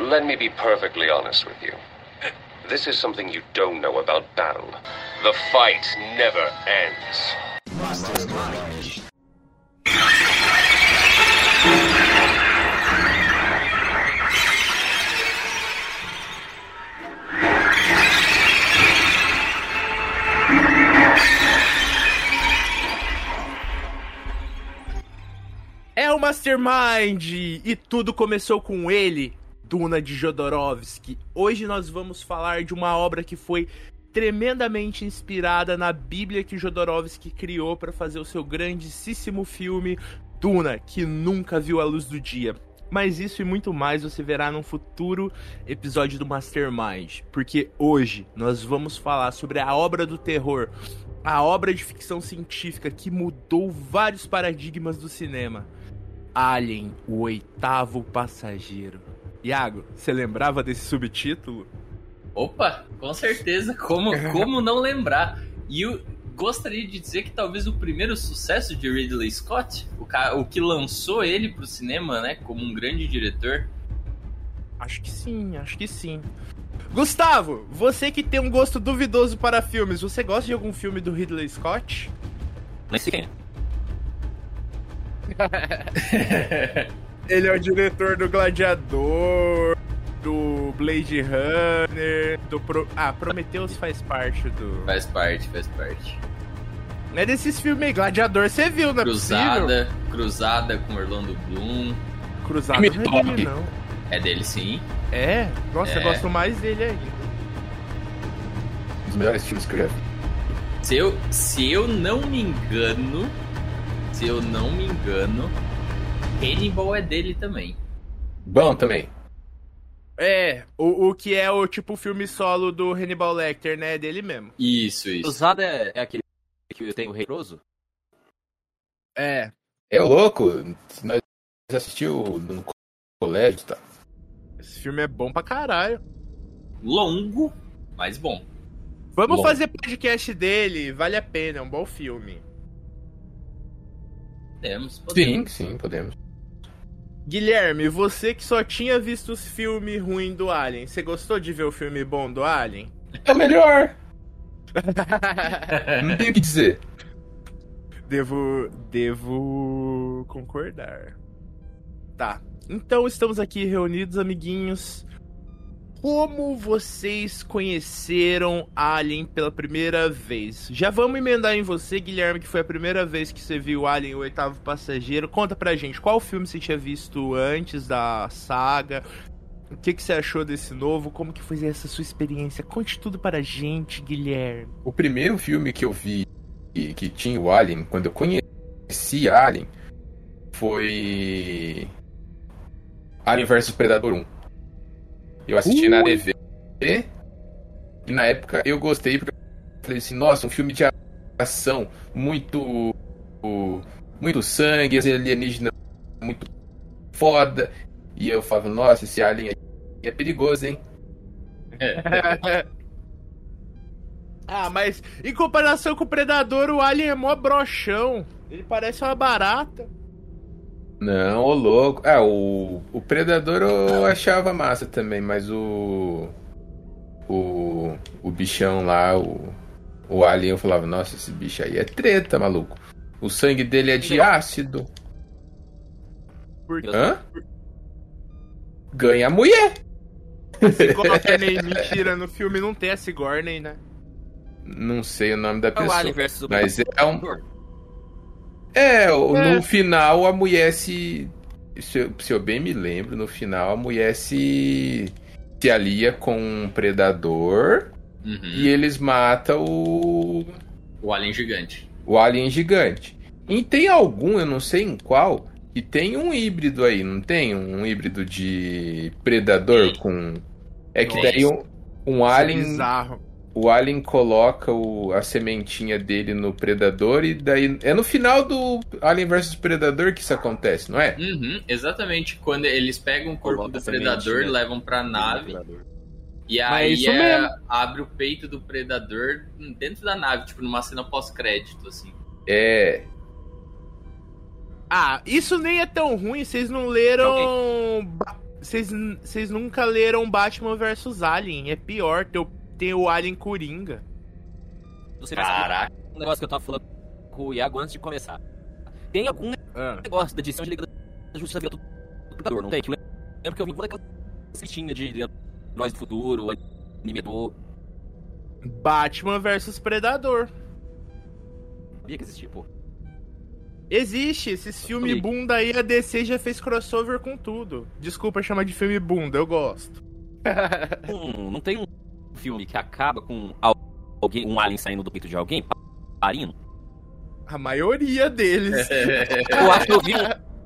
Let me be perfectly honest with you. This is something you don't know about battle. The fight never ends. É o Mastermind! E tudo começou com ele, Duna de Jodorowsky. Hoje nós vamos falar de uma obra que foi tremendamente inspirada na Bíblia que Jodorowsky criou para fazer o seu grandíssimo filme Duna, que nunca viu a luz do dia. Mas isso e muito mais você verá num futuro episódio do Mastermind, porque hoje nós vamos falar sobre a obra do terror, a obra de ficção científica que mudou vários paradigmas do cinema. Alien, o oitavo passageiro. Iago, você lembrava desse subtítulo? Opa, com certeza. Como, como não lembrar? E eu gostaria de dizer que talvez o primeiro sucesso de Ridley Scott, o, ca- o que lançou ele pro cinema, né, como um grande diretor. Acho que sim, acho que sim. Gustavo, você que tem um gosto duvidoso para filmes, você gosta de algum filme do Ridley Scott? Nem sei quem é. Ele é o diretor do Gladiador, do Blade Runner, do Pro... Ah, Prometheus faz parte do... Faz parte, faz parte. Não é desses filmes aí, Gladiador você viu, não é possível? Cruzada, Cruzada com Orlando Bloom. Cruzada Filme não é top. dele, não. É dele sim. É? Nossa, eu É. gosto mais dele ainda. Um dos melhores filmes que eu já vi. Se eu, se eu não me engano, se eu não me engano, Hannibal é dele também. Bom também. É, o, o que é o tipo filme solo do Hannibal Lecter, né? É dele mesmo. Isso, isso. Cruzada é, é aquele que tem o Rei Roso? É. É louco. Nós assistiu no colégio, tá? Esse filme é bom pra caralho. Longo, mas bom. Vamos Bom. fazer podcast dele, vale a pena, é um bom filme. Temos, podemos. Sim, sim, podemos. Guilherme, você que só tinha visto os filmes ruins do Alien, você gostou de ver o filme bom do Alien? É o melhor. Não tenho o que dizer. devo. Devo concordar. Tá. Então estamos aqui reunidos, amiguinhos. Como vocês conheceram Alien pela primeira vez? Já vamos emendar em você, Guilherme, que foi a primeira vez que você viu Alien, o oitavo passageiro. Conta pra gente, qual filme você tinha visto antes da saga? O que, que você achou desse novo? Como que foi essa sua experiência? Conte tudo pra gente, Guilherme. O primeiro filme que eu vi que, tinha o Alien, quando eu conheci Alien, foi Alien vs Predador 1. Eu assisti na TV e na época eu gostei porque eu falei assim, nossa, um filme de ação muito muito sangue, esse alienígena muito foda. E eu falava, nossa, esse Alien aí é perigoso, hein? Ah, mas em comparação com o Predador, o Alien é mó brochão. Ele parece uma barata. Não, ô louco. Ah, o, o Predador eu achava massa também, mas o. O. O bichão lá, o. O Alien, eu falava, nossa, esse bicho aí é treta, maluco. O sangue dele é de ácido. Por Hã? Ganha a mulher. Sigourney, mentira, no filme não tem a Sigourney, né? Não sei o nome da É o pessoa. Alien versus o Mas é um. É, É. no final a mulher se. Se eu, se eu bem me lembro, no final a mulher se. Se alia com um predador Uhum. e eles matam o. O Alien Gigante. O alien gigante. E tem algum, eu não sei em qual, que tem um híbrido aí, não tem? Um híbrido de predador Tem. com. É que Tem. daí um, um é alien. bizarro. O alien coloca o- a sementinha dele no predador e daí. É no final do Alien vs Predador que isso acontece, não é? Uhum, exatamente. Quando eles pegam o corpo Coloca do a semente, predador, né? levam pra nave Predador. e aí é- abre o peito do predador dentro da nave, tipo numa cena pós-crédito, assim. É. Ah, isso nem é tão ruim, vocês não leram. Vocês nunca leram Batman vs Alien. É pior, tem o, tem o Alien Coringa. Você Caraca. um negócio que eu tava falando com o Iago antes de começar. Tem algum Ah. negócio da edição de Liga da Justiça via do computador, não tem? Que eu lembro que eu vi uma daquela listinha de Nós do Futuro, anime do... Batman vs Predador. Sabia que existia, pô. Existe, esses filmes bunda aí, a DC já fez crossover com tudo. Desculpa chamar de filme bunda, eu gosto. Um- não tem um filme que acaba com al- alguém, um alien saindo do peito de alguém, parindo? A maioria deles. Eu acho que eu vi um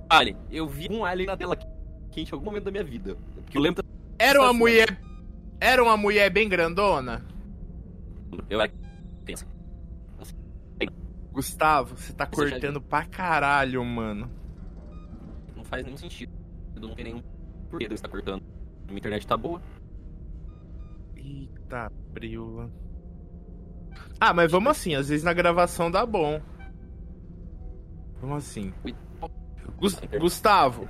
alien. Eu vi um alien na tela quente em algum momento da minha vida. Porque eu lembro... Era uma mulher. Era uma mulher bem grandona? Eu era pensa. Gustavo, você tá Você já cortando pra caralho, mano. Não faz nenhum sentido. Não tem nenhum porquê de eu estar cortando. Minha internet tá boa. Eita, preula. Ah, mas vamos assim, às vezes na gravação dá bom. Vamos assim. Ui. Gus- Gustavo,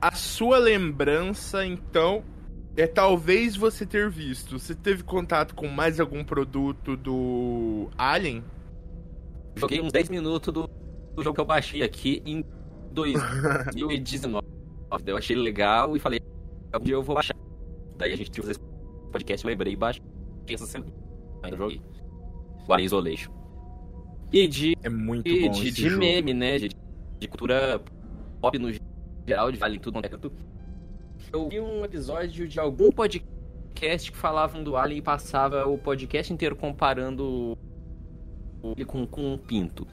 a sua lembrança, então, é talvez você ter visto. Você teve contato com mais algum produto do Alien? Joguei uns 10 minutos do, do jogo que eu baixei aqui em 2019. Eu achei legal e falei, um dia eu vou baixar. Daí a gente tinha esse podcast, lembrei e baixei essa semana. Ainda joguei. O Alien Isolation. E de, É muito de, bom de, esse de jogo. meme, né? De, de cultura pop no geral, de Alien tudo, não é. Eu vi um episódio de algum podcast que falavam do Alien e passava o podcast inteiro comparando ele com, com um pinto.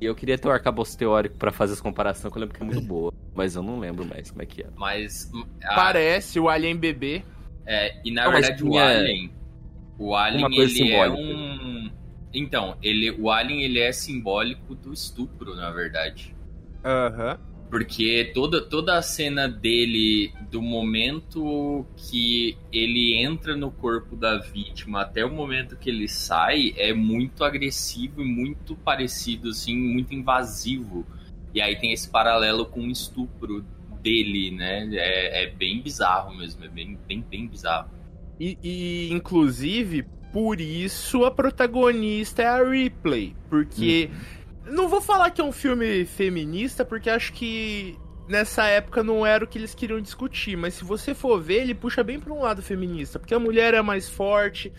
E eu queria ter o arcabouço teórico pra fazer essa comparação, que eu lembro que é muito boa. Mas eu não lembro mais como é que é. Mas. a- Parece o Alien bebê. É, e na Não, verdade o Alien. O Alien, ele é simbólica. um. Então, ele, o Alien ele é simbólico do estupro, na verdade. Aham. Porque toda, toda a cena dele, do momento que ele entra no corpo da vítima até o momento que ele sai, é muito agressivo e muito parecido, assim, muito invasivo. E aí tem esse paralelo com o estupro dele, né? É, é bem bizarro mesmo, é bem, bem, bem bizarro. E, e, inclusive, por isso a protagonista é a Ripley. Porque. Não vou falar que é um filme feminista, porque acho que nessa época não era o que eles queriam discutir. Mas se você for ver, ele puxa bem pra um lado feminista. Porque a mulher é mais forte.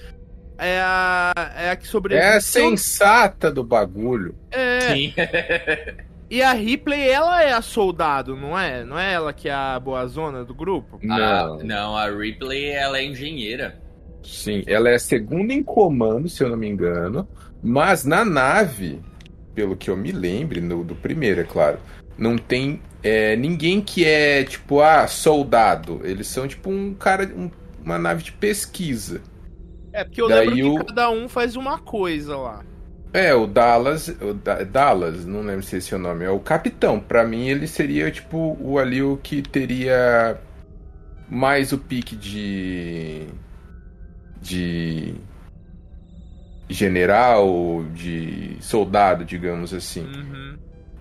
É a, é a que sobrevive. É a sensata do bagulho. É, Sim. E a Ripley, ela é a soldado, não é? Não é ela que é a boazona do grupo? A- Não. não, a Ripley, ela é engenheira. Sim, ela é a segunda em comando, se eu não me engano. Mas na nave, pelo que eu me lembre, no, do primeiro, é claro, não tem é, ninguém que é tipo, ah, soldado. Eles são tipo um cara, um- uma nave de pesquisa. É, porque eu Daí lembro que o- cada um faz uma coisa lá. É, o Dallas, o Da- Dallas, não lembro se esse é o nome, é o capitão. Pra mim ele seria tipo o ali o que teria mais o pique de de general, de soldado, digamos assim. Uhum.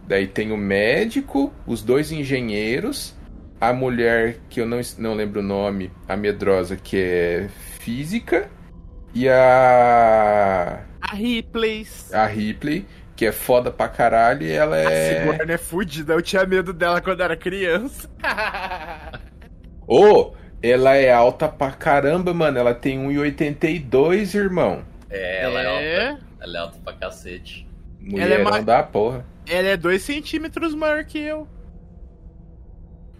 Daí tem o médico, os dois engenheiros, a mulher que eu não, não lembro o nome, a medrosa que é física e a A Ripley. a Ripley, que é foda pra caralho, e ela A é. Sigourney é fudida, eu tinha medo dela quando era criança. Ô, ela é alta pra caramba, mano. Ela tem 1,82, irmão. É, ela é, é, alta. Ela é alta pra cacete. Mulherão é mais- da porra. ela é 2 centímetros maior que eu.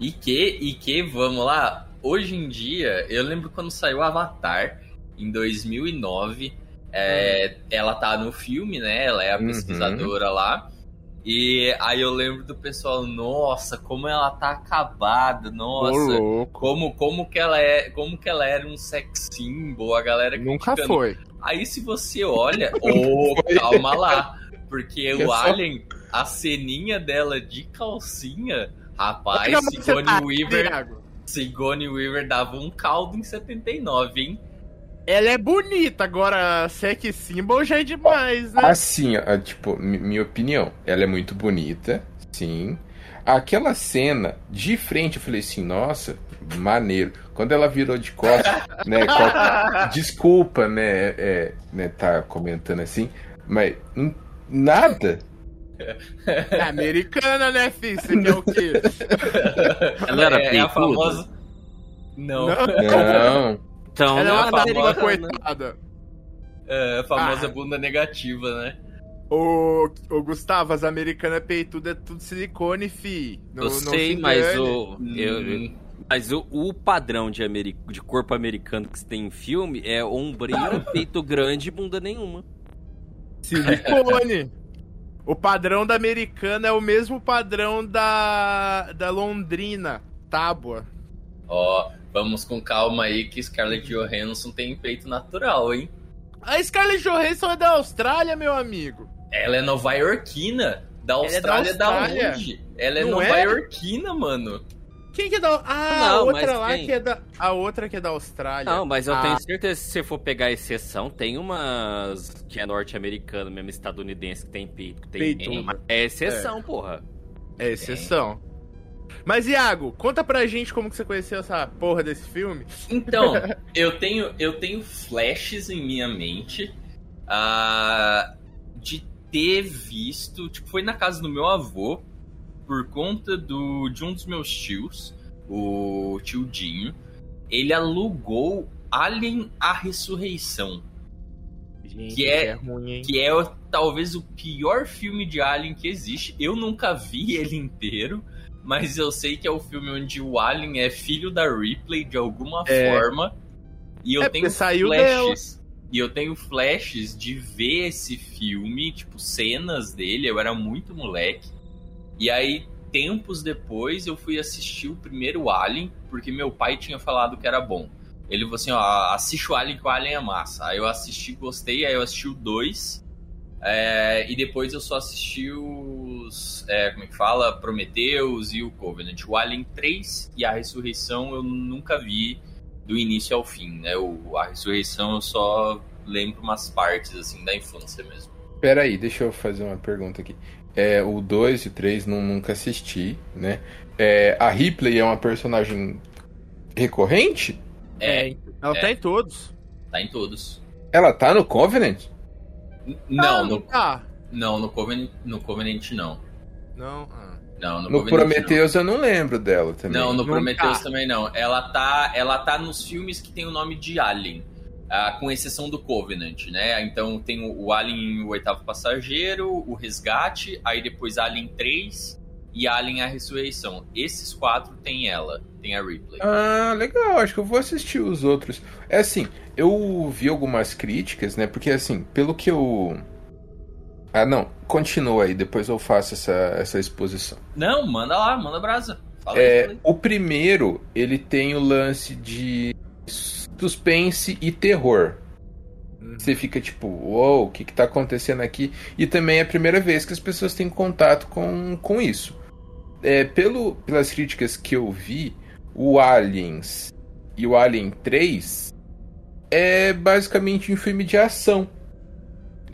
E que, e que, vamos lá, hoje em dia, eu lembro quando saiu Avatar, em 2009, é, ela tá no filme, né? Ela é a Uhum. pesquisadora lá. E aí eu lembro do pessoal, nossa, como ela tá acabada, nossa. Como, como, que ela é, como que ela era um sex symbol, a galera Nunca criticando. foi. Aí se você olha, ô, calma lá, porque É o só- Alien, a ceninha dela de calcinha, rapaz, Sigourney tá, Weaver. Sigourney Weaver dava um caldo em 79, hein? Ela é bonita, agora sex symbol já é demais, né? Assim, ó, tipo, mi- minha opinião. Ela é muito bonita, sim. Aquela cena de frente, eu falei assim, nossa, maneiro. Quando ela virou de costas, né? qual- desculpa, né? É, né, tá comentando assim, mas hum, nada. É americana, né, filho? Você quer o quê? Ela era é, é a famosa. Não, Não. Não. Então, Ela é não uma famosa coitada. é a famosa Ah. bunda negativa, né? Ô, ô, Gustavo, as americanas peitudas é tudo silicone, fi. Não, Eu não sei, se mas o, eu- Hum, mas o, o padrão de, de corpo americano que se tem em filme é ombrinho, peito grande e bunda nenhuma. Silicone. o padrão da americana é o mesmo padrão da, da londrina, tábua. Ó, vamos com calma aí que Scarlett Johansson tem peito natural, hein? A Scarlett Johansson é da Austrália, meu amigo. Ela é nova-iorquina. Da é da Austrália da Austrália. onde? Ela é Não é? nova-iorquina, mano. Quem que é da... Ah, Não, a outra lá tem. que é da... A outra que é da Austrália. Não, mas eu Ah, tenho certeza que se você for pegar a exceção, tem umas que é norte-americano, mesmo estadunidense, que tem peito. Que tem. Mas é exceção, porra. É exceção. Mas, Iago, conta pra gente como que você conheceu essa porra desse filme. Então, eu tenho, eu tenho flashes em minha mente ah, de ter visto. Tipo, foi na casa do meu avô, por conta do, de um dos meus tios, o tio Dinho. Ele alugou Alien a Ressurreição, Gente, Que é- isso ruim, hein? que é talvez o pior filme de Alien que existe. Eu nunca vi ele inteiro. Mas eu sei que é o filme onde o Alien é filho da Ripley de alguma É. forma. E eu É, tenho saiu flashes. E eu tenho flashes de ver esse filme, tipo, cenas dele. Eu era muito moleque. E aí, tempos depois, eu fui assistir o primeiro Alien, porque meu pai tinha falado que era bom. Ele falou assim: ó, assiste o Alien que o Alien é massa. Aí eu assisti, gostei, aí eu assisti o 2. É, e depois eu só assisti os. é, como é que fala? Prometheus e o Covenant. O Alien 3 e a Ressurreição eu nunca vi do início ao fim, né? O, a Ressurreição eu só lembro umas partes, assim, da infância mesmo. Pera aí, deixa eu fazer uma pergunta aqui. É, o 2 e o 3 não, nunca assisti, né? É, a Ripley é uma personagem recorrente? É, Ela É. tá em todos. tá em todos. Ela tá no Covenant? N- Ah, Não, não no, tá. Não, no Covenant, no Covenant não. Não. ah. Não, no, No Covenant, não. Prometheus eu não lembro dela também. Não, no Não Prometheus tá. também não. Ela tá, ela tá nos filmes que tem o nome de Alien. ah, com exceção do Covenant, né? Então tem o, o Alien o Oitavo Passageiro, o Resgate, aí depois Alien 3 e Alien a Ressurreição. Esses quatro tem ela, tem a Ripley. Ah, legal, acho que eu vou assistir os outros. É assim, eu vi algumas críticas, né? Porque assim, pelo que eu. Ah, não, continua aí, depois eu faço essa, essa exposição. Não, manda lá, manda brasa. Fala É, o primeiro, ele tem o lance de suspense e terror. Uhum. Você fica tipo, uou, o que, que tá acontecendo aqui? E também é a primeira vez que as pessoas têm contato com, com isso. É, pelo, pelas críticas que eu vi, o Aliens e o Alien 3 é basicamente um filme de ação.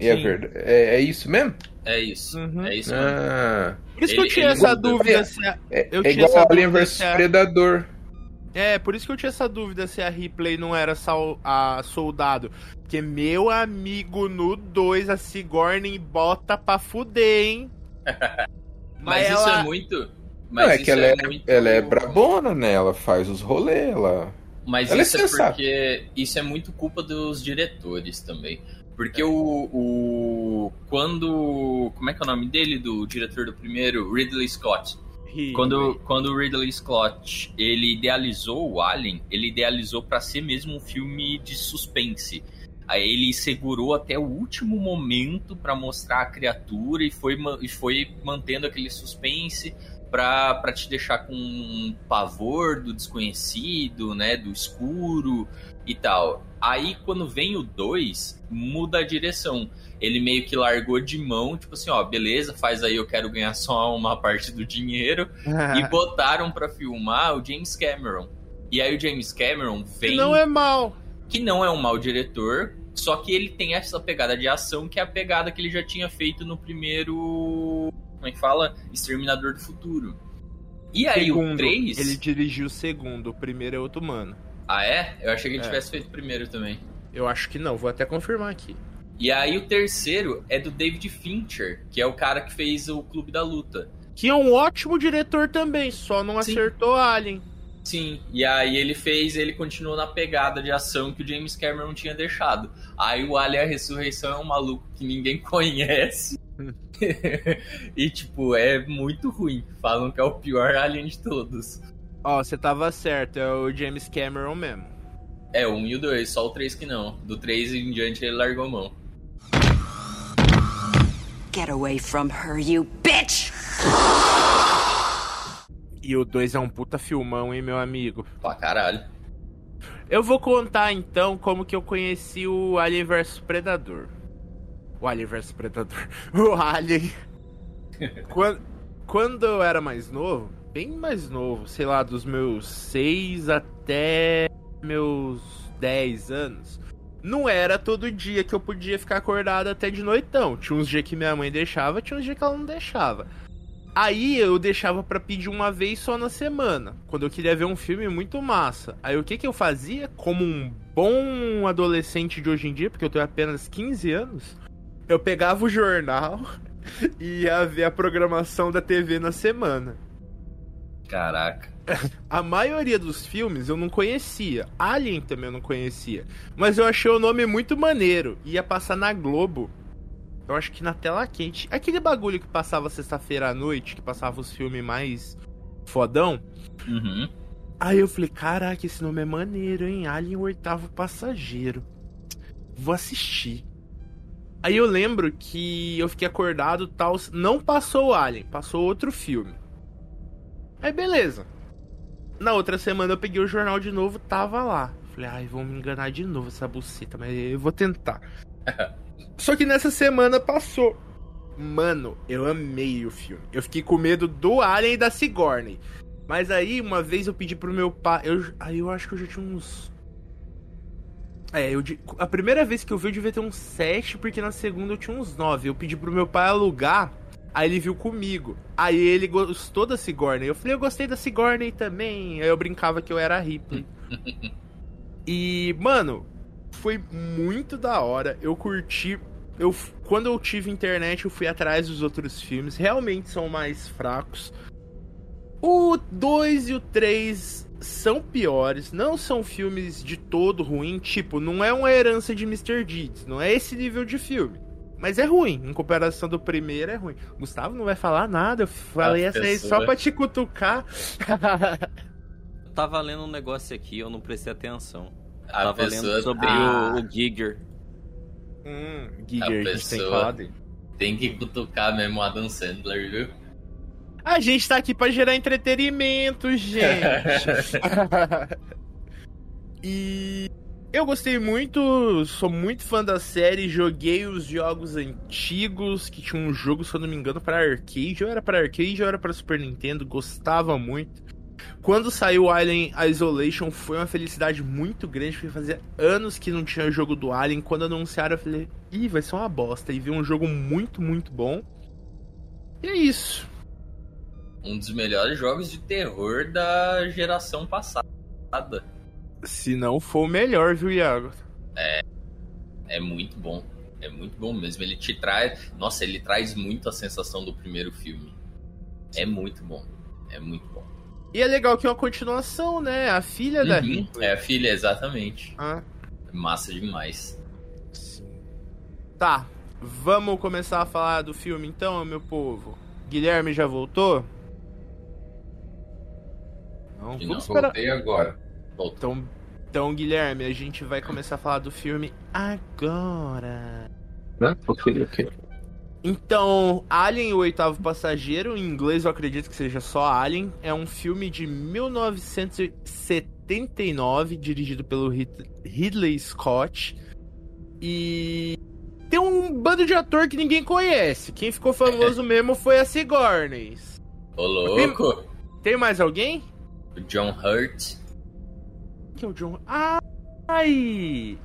É, verdade, é, é isso mesmo? É isso. Uhum. É isso mesmo. Ah, Por isso Ele- que eu tinha ele essa dúvida se a... é, Eu é igual essa Alien dúvida vs se a- Predador. É, por isso que eu tinha essa dúvida se a Ripley não era sal- a soldado. Porque, meu amigo, no 2 a Sigourney bota pra fuder, hein? Mas isso ela- é muito. Mas Não, é isso que ela é, muito- ela é brabona, né? Ela faz os rolês, ela. Mas Ela é isso é, sensata. porque isso é muito culpa dos diretores também. Porque o, o. Quando. Como é que é o nome dele? Do diretor do primeiro? Ridley Scott. Quando, quando o Ridley Scott ele idealizou o Alien, ele idealizou pra ser mesmo um filme de suspense. Aí ele segurou até o último momento pra mostrar a criatura e foi, e foi mantendo aquele suspense pra te deixar com um pavor do desconhecido, né, do escuro e tal. Aí quando vem o 2, muda a direção. Ele meio que largou de mão, tipo assim, ó, beleza, faz aí, eu quero ganhar só uma parte do dinheiro e botaram pra filmar o James Cameron. E aí o James Cameron vem Que não é mal. que não é um mau diretor, só que ele tem essa pegada de ação que é a pegada que ele já tinha feito no primeiro, como é que fala? Exterminador do Futuro. E aí, segundo, o 3. Ele dirigiu o segundo, o primeiro é outro mano. Ah, é? Eu achei que ele É. tivesse feito primeiro também. Eu acho que não, vou até confirmar aqui. E aí, o terceiro é do David Fincher, que é o cara que fez o Clube da Luta. Que é um ótimo diretor também, só não Sim. acertou Alien. Sim, e aí ele fez, ele continuou na pegada de ação que o James Cameron tinha deixado. Aí o Alien a Ressurreição é um maluco que ninguém conhece. e tipo, é muito ruim. Falam que é o pior Alien de todos. Ó, você tava certo, é o James Cameron mesmo. É, o 1 e o 2, só o 3 que não. Do 3 em diante ele largou mão. Get away from her, you bitch! E o 2 é um puta filmão, hein, meu amigo? Pra caralho. Eu vou contar então como que eu conheci o Alien vs Predador. O Alien vs Predador. O Alien. quando, quando eu era mais novo, bem mais novo, sei lá, dos meus 6 até meus 10 anos, não era todo dia que eu podia ficar acordado até de noitão. Tinha uns dias que minha mãe deixava, tinha uns dias que ela não deixava. Aí eu deixava pra pedir uma vez só na semana, quando eu queria ver um filme muito massa. Aí o que que eu fazia? Como um bom adolescente de hoje em dia, porque eu tenho apenas 15 anos, eu pegava o jornal e ia ver a programação da TV na semana. Caraca. A maioria dos filmes eu não conhecia. Alien também eu não conhecia. Mas eu achei o nome muito maneiro. Ia passar na Globo. Eu acho que na tela quente. Aquele bagulho que passava sexta-feira à noite, que passava os filmes mais fodão. Uhum. Aí eu falei, caraca, esse nome é maneiro, hein? Alien o Oitavo Passageiro. Vou assistir. Aí eu lembro que eu fiquei acordado tal. Não passou o Alien, passou outro filme. Aí beleza. Na outra semana eu peguei o jornal de novo, tava lá. Falei, ai, vão me enganar de novo essa buceta, mas eu vou tentar. Só que nessa semana passou. Mano, eu amei o filme. Eu fiquei com medo do Alien e da Sigourney. Mas aí, uma vez eu pedi pro meu pai. Eu, aí eu acho que eu já tinha uns. É, eu, a primeira vez que eu vi eu devia ter uns 7, porque na segunda eu tinha uns 9. Eu pedi pro meu pai alugar, aí ele viu comigo. Aí ele gostou da Sigourney. Eu falei, eu gostei da Sigourney também. Aí eu brincava que eu era a Ripley. e, mano, foi muito da hora. Eu curti. Eu, quando eu tive internet, eu fui atrás dos outros filmes. Realmente são mais fracos. O 2 e o 3 são piores, não são filmes de todo ruim, tipo, não é uma herança de Mr. Deeds, não é esse nível de filme. Mas é ruim, em comparação do primeiro é ruim. Gustavo não vai falar nada, eu falei A essa aí só pra te cutucar. Eu tava lendo um negócio aqui, eu não prestei atenção. A tava pessoa lendo sobre Ah. o, o Giger. hum, A Giger, a gente tem que falar dele. tem que cutucar mesmo o Adam Sandler, viu? A gente tá aqui pra gerar entretenimento, gente. e eu gostei muito, sou muito fã da série, joguei os jogos antigos, que tinha um jogo, se eu não me engano, para arcade, ou era para arcade ou era para Super Nintendo, gostava muito. Quando saiu Alien Isolation foi uma felicidade muito grande, porque fazia anos que não tinha jogo do Alien. Quando anunciaram, eu falei, ih, vai ser uma bosta. E vi um jogo muito, muito bom. E é isso. Um dos melhores jogos de terror da geração passada. Se não for o melhor, viu, Iago? É muito bom. É muito bom mesmo. Ele te traz. Nossa, ele traz muito a sensação do primeiro filme. É muito bom. É muito bom. E é legal que é uma continuação, né? A filha da Uhum, Ripley. É a filha, exatamente. Ah, Massa demais. sim. Tá, vamos começar a falar do filme então, meu povo. Guilherme já voltou? Não, não. esperar. Voltei agora. Voltou. Então, então, Guilherme, a gente vai começar a falar do filme agora. Né? Ok, ok. Então, Alien, o oitavo passageiro, em inglês eu acredito que seja só Alien, é um filme de 1979, dirigido pelo Rid- Ridley Scott. E tem um bando de ator que ninguém conhece. Quem ficou famoso mesmo foi a Sigourney. Ô, louco! Tem mais alguém? O John Hurt. Que é o John. Ai!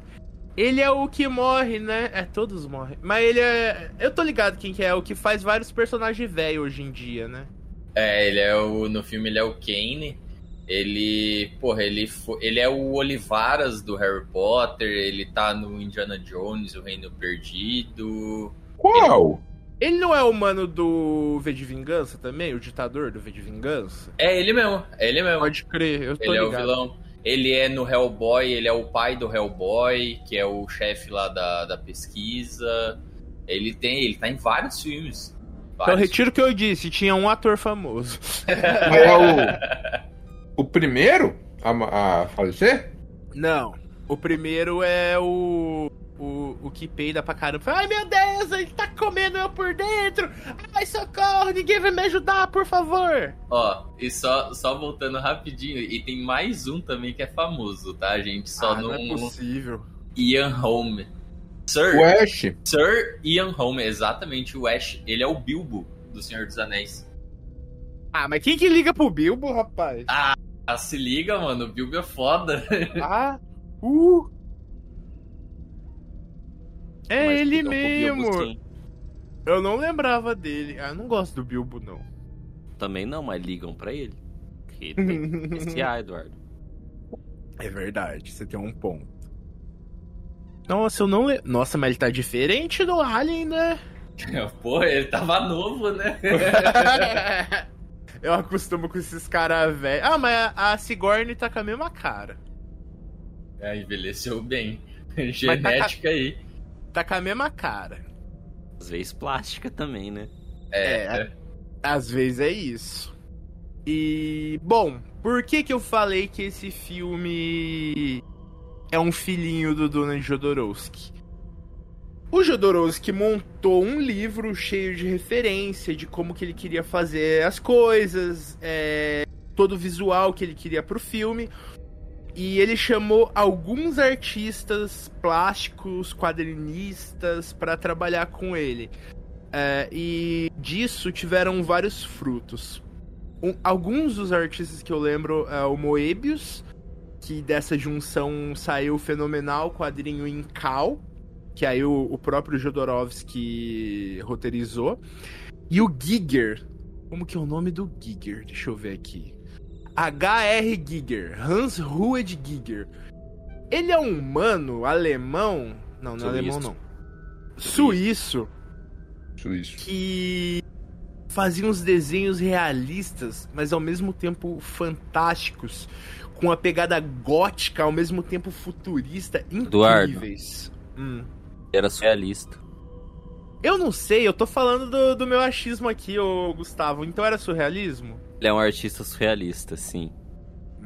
Ele é o que morre, né? É, todos morrem. Mas ele é. Eu tô ligado quem que é, o que faz vários personagens velhos hoje em dia, né? É, ele é o. No filme ele é o Kane. Ele. Porra, ele, ele é o Olivaras do Harry Potter. Ele tá no Indiana Jones, o Reino Perdido. Qual? Ele não é o mano do V de Vingança também? O ditador do V de Vingança? É ele mesmo, é ele mesmo. Pode crer, eu tô Ele é o ligado. vilão. Ele é no Hellboy, ele é o pai do Hellboy, que é o chefe lá da, da pesquisa. Ele tem, ele tá em vários filmes. Então Vários. retiro o que eu disse, tinha um ator famoso. É o. O primeiro a, a falecer? Não, o primeiro é o... O, o que peida pra caramba. Ai meu Deus, ele tá comendo eu por dentro! Ai socorro, ninguém vai me ajudar, por favor! Ó, e só, só voltando rapidinho, e tem mais um também que é famoso, tá? Gente só ah, não é possível. Ian Holm. Sir, O Ash. Sir Ian Holm, exatamente, o Ash. Ele é o Bilbo do Senhor dos Anéis. Ah, mas quem que liga pro Bilbo, rapaz? Ah, se liga, mano, o Bilbo é foda. Ah, uh. É Mas ele Bilbo, mesmo. Eu não lembrava dele. Ah, eu não gosto do Bilbo, não. Também não, mas ligam pra ele. Que tem esse A, Eduardo. É verdade, você tem um ponto. Nossa, eu não lembro. Nossa, mas ele tá diferente do Alien, né? Porra, ele tava novo, né? eu acostumo com esses caras velhos. Ah, mas a, a Sigourney tá com a mesma cara. É, envelheceu bem. Genética aí. Tá com a mesma cara. Às vezes plástica também, né? É, É. Às vezes é isso. E, bom, por que que eu falei que esse filme é um filhinho do Donald Jodorowsky? O Jodorowsky montou um livro cheio de referência de como que ele queria fazer as coisas, é, todo o visual que ele queria pro filme. E ele chamou alguns artistas plásticos, quadrinistas, para trabalhar com ele. É, e disso tiveram vários frutos. Um- alguns dos artistas que eu lembro é o Moebius, que dessa junção saiu o fenomenal quadrinho em Cal, que aí o, o próprio Jodorowsky roteirizou. E o Giger. Como que é o nome do Giger? Deixa eu ver aqui. H.R. Giger. Hans Rued Giger. Ele é um humano alemão. Não, não é alemão não. Suíço Suíço. que fazia uns desenhos realistas, mas ao mesmo tempo fantásticos, com uma pegada gótica, ao mesmo tempo futurista, Eduardo. incríveis. Hum. Era surrealista. Eu não sei, eu tô falando do, do meu achismo aqui, ô Gustavo. Então era surrealismo? Ele é um artista surrealista, sim.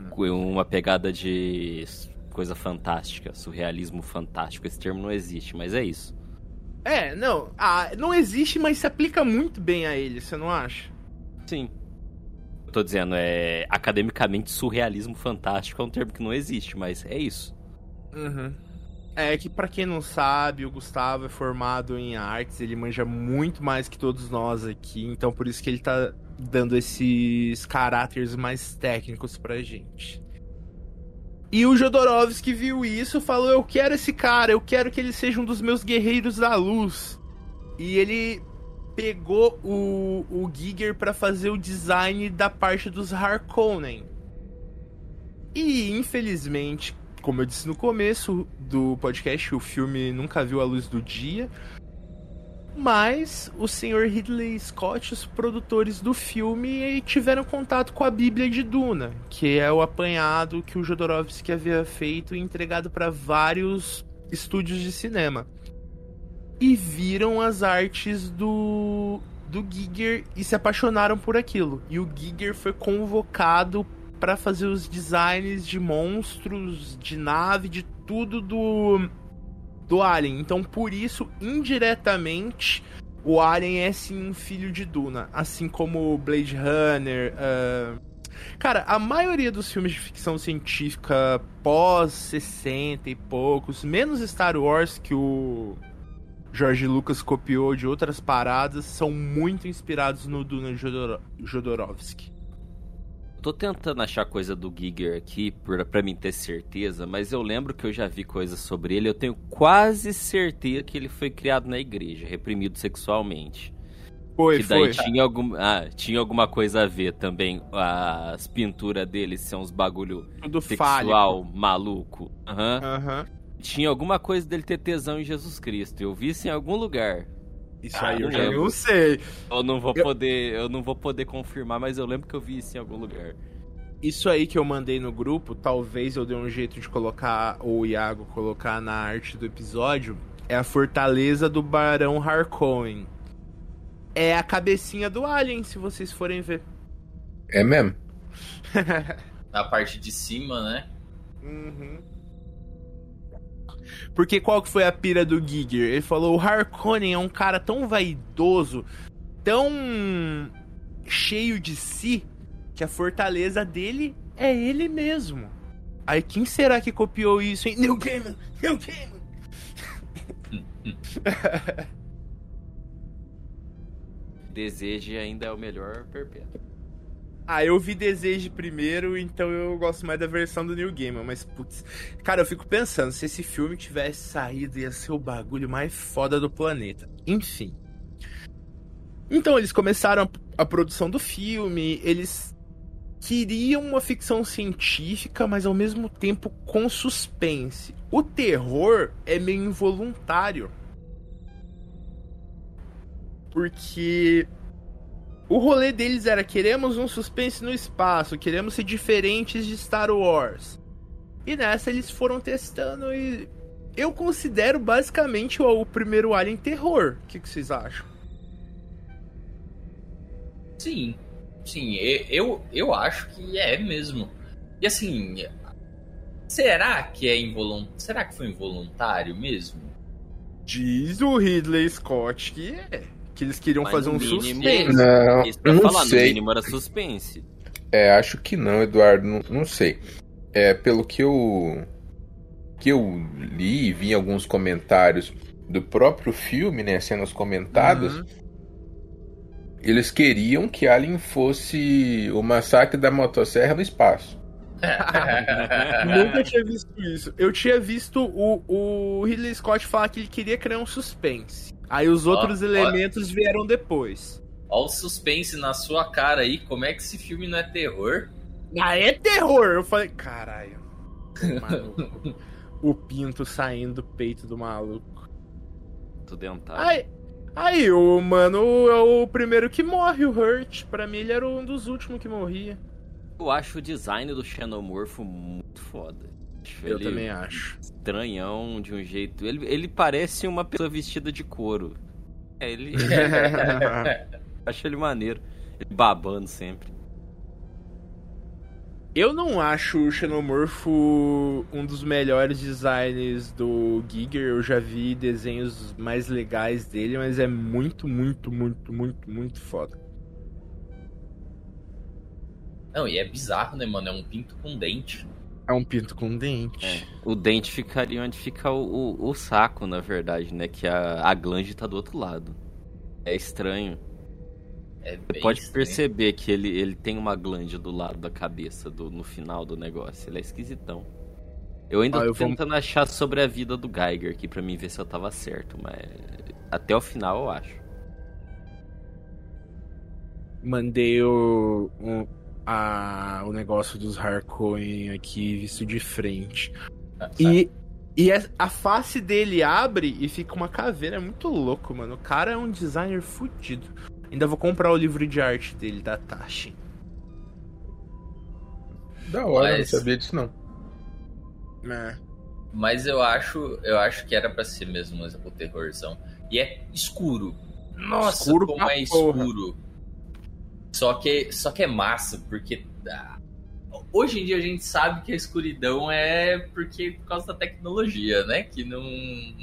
Com uma pegada de coisa fantástica, surrealismo fantástico. Esse termo não existe, mas é isso. É, não. Ah, não existe, mas se aplica muito bem a ele, você não acha? Sim. Eu tô dizendo, é academicamente surrealismo fantástico é um termo que não existe, mas é isso. Uhum. É que pra quem não sabe, o Gustavo é formado em artes, ele manja muito mais que todos nós aqui, então por isso que ele tá dando esses caráteres mais técnicos pra gente. E o Jodorowsky viu isso falou: Eu quero esse cara, eu quero que ele seja um dos meus guerreiros da luz. E ele pegou o, o Giger pra fazer o design da parte dos Harkonnen. E infelizmente, como eu disse no começo do podcast, o filme nunca viu a luz do dia. Mas o senhor Ridley Scott, os produtores do filme, tiveram contato com a Bíblia de Duna, que é o apanhado que o Jodorowsky havia feito e entregado para vários estúdios de cinema. E viram as artes do do Giger e se apaixonaram por aquilo. E o Giger foi convocado para fazer os designs de monstros, de nave, de tudo do do Alien. Então, por isso, indiretamente, o Alien é sim um filho de Duna, assim como Blade Runner. ah, Cara, a maioria dos filmes de ficção científica pós 60 e poucos, menos Star Wars que o George Lucas copiou de outras paradas, são muito inspirados no Duna Jodor Jodorowsky. Tô tentando achar coisa do Giger aqui pra, pra mim ter certeza, mas eu lembro que eu já vi coisas sobre ele. Eu tenho quase certeza que ele foi criado na igreja, reprimido sexualmente. Foi, que daí foi. tinha, algum, ah, tinha alguma coisa a ver também. As pinturas deles são uns bagulho Tudo sexual fálico. maluco. Aham. Aham. Tinha alguma coisa dele ter tesão em Jesus Cristo. Eu vi isso em algum lugar. Isso Ah, aí eu não já lembro. não sei. Eu não vou Eu- poder, eu não vou poder confirmar, mas eu lembro que eu vi isso em algum lugar. Isso aí que eu mandei no grupo, talvez eu dê um jeito de colocar, ou o Iago colocar na arte do episódio, é a fortaleza do Barão Harkonnen. É a cabecinha do Alien, se vocês forem ver. É mesmo? Na parte de cima, né? Uhum. Porque qual que foi a pira do Giger? Ele falou, o Harkonnen é um cara tão vaidoso, tão cheio de si, que a fortaleza dele é ele mesmo. Aí quem será que copiou isso, hein? Neil Gaiman! Neil Gaiman! Deseje ainda é o melhor perpétuo. Ah, eu vi Desejo primeiro, então eu gosto mais da versão do New Gaiman, mas putz. Cara, eu fico pensando, se esse filme tivesse saído, ia ser o bagulho mais foda do planeta. Enfim. Então eles começaram a, a produção do filme, eles queriam uma ficção científica, mas ao mesmo tempo com suspense. O terror é meio involuntário. Porque o rolê deles era: queremos um suspense no espaço, queremos ser diferentes de Star Wars. E nessa eles foram testando e. Eu considero basicamente o, o primeiro Alien terror. O que, que vocês acham? Sim, sim, eu, eu acho que é mesmo. E assim, será que é involuntário? Será que foi involuntário mesmo? Diz o Ridley Scott que é. Que eles queriam Mas fazer no um mínimo- suspense. Não, Isso pra não falar, no sei. mínimo era suspense. É, acho que não, Eduardo, não, não sei. É, pelo que eu que eu li e vi em alguns comentários do próprio filme, né, cenas comentadas, Uhum. eles queriam que Alien fosse o massacre da motosserra no espaço. Nunca tinha visto isso. Eu tinha visto o, o Ridley Scott falar que ele queria criar um suspense. Aí os Ó, outros ó. elementos vieram depois. Olha o suspense na sua cara aí, como é que esse filme não é terror? Ah, é terror! Eu falei, caralho. Maluco. o pinto saindo do peito do maluco. Do dentário. Aí, aí o mano é o primeiro que morre, o Hurt. Pra mim, ele era um dos últimos que morria. Eu acho o design do Xenomorfo muito foda. Acho Eu ele também acho. estranhão de um jeito. Ele, ele parece uma pessoa vestida de couro. É, ele. acho ele maneiro. Ele babando sempre. Eu não acho o Xenomorfo um dos melhores designs do Giger. Eu já vi desenhos mais legais dele, mas é muito, muito, muito, muito, muito foda. Não, e é bizarro, né, mano? É um pinto com dente. É um pinto com dente. É. O dente ficaria onde fica o, o, o saco, na verdade, né? Que a, a glande tá do outro lado. É estranho. É Você pode estranho. perceber que ele, ele tem uma glande do lado da cabeça, do, no final do negócio. Ele é esquisitão. Eu ainda Ah, tô eu vou- tentando achar sobre a vida do Geiger aqui pra mim ver se eu tava certo, mas até o final eu acho. Mandei o, o, a, o negócio dos Harkonnen aqui visto de frente. Ah, E, e é- a face dele abre e fica uma caveira. É muito louco, mano. O cara é um designer fudido. Ainda vou comprar o livro de arte dele, da Tashi. Da hora, Mas- não sabia disso não. É. Mas eu acho, eu acho que era pra ser mesmo o terrorzão. E é escuro. Nossa, Escuro como é porra. escuro. Só que, só que é massa, porque ah, hoje em dia a gente sabe que a escuridão é porque por causa da tecnologia, né? Que não,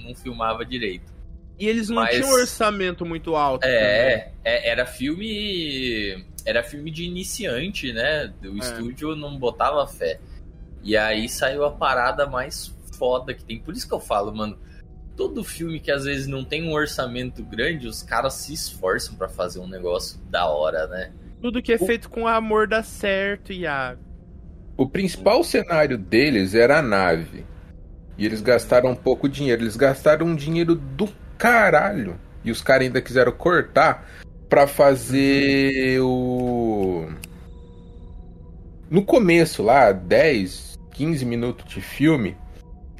não filmava direito. E eles não Mas- tinham um orçamento muito alto. É, é, era filme. Era filme de iniciante, né? O É. estúdio não botava fé. E aí saiu a parada mais foda que tem. Por isso que eu falo, mano. Todo filme que às vezes não tem um orçamento grande, os caras se esforçam pra fazer um negócio da hora, né? Tudo que é feito com amor dá certo, Iago. O principal cenário deles era a nave. E eles gastaram pouco dinheiro. Eles gastaram um dinheiro do caralho. E os caras ainda quiseram cortar pra fazer o. No começo lá, 10, 15 minutos de filme,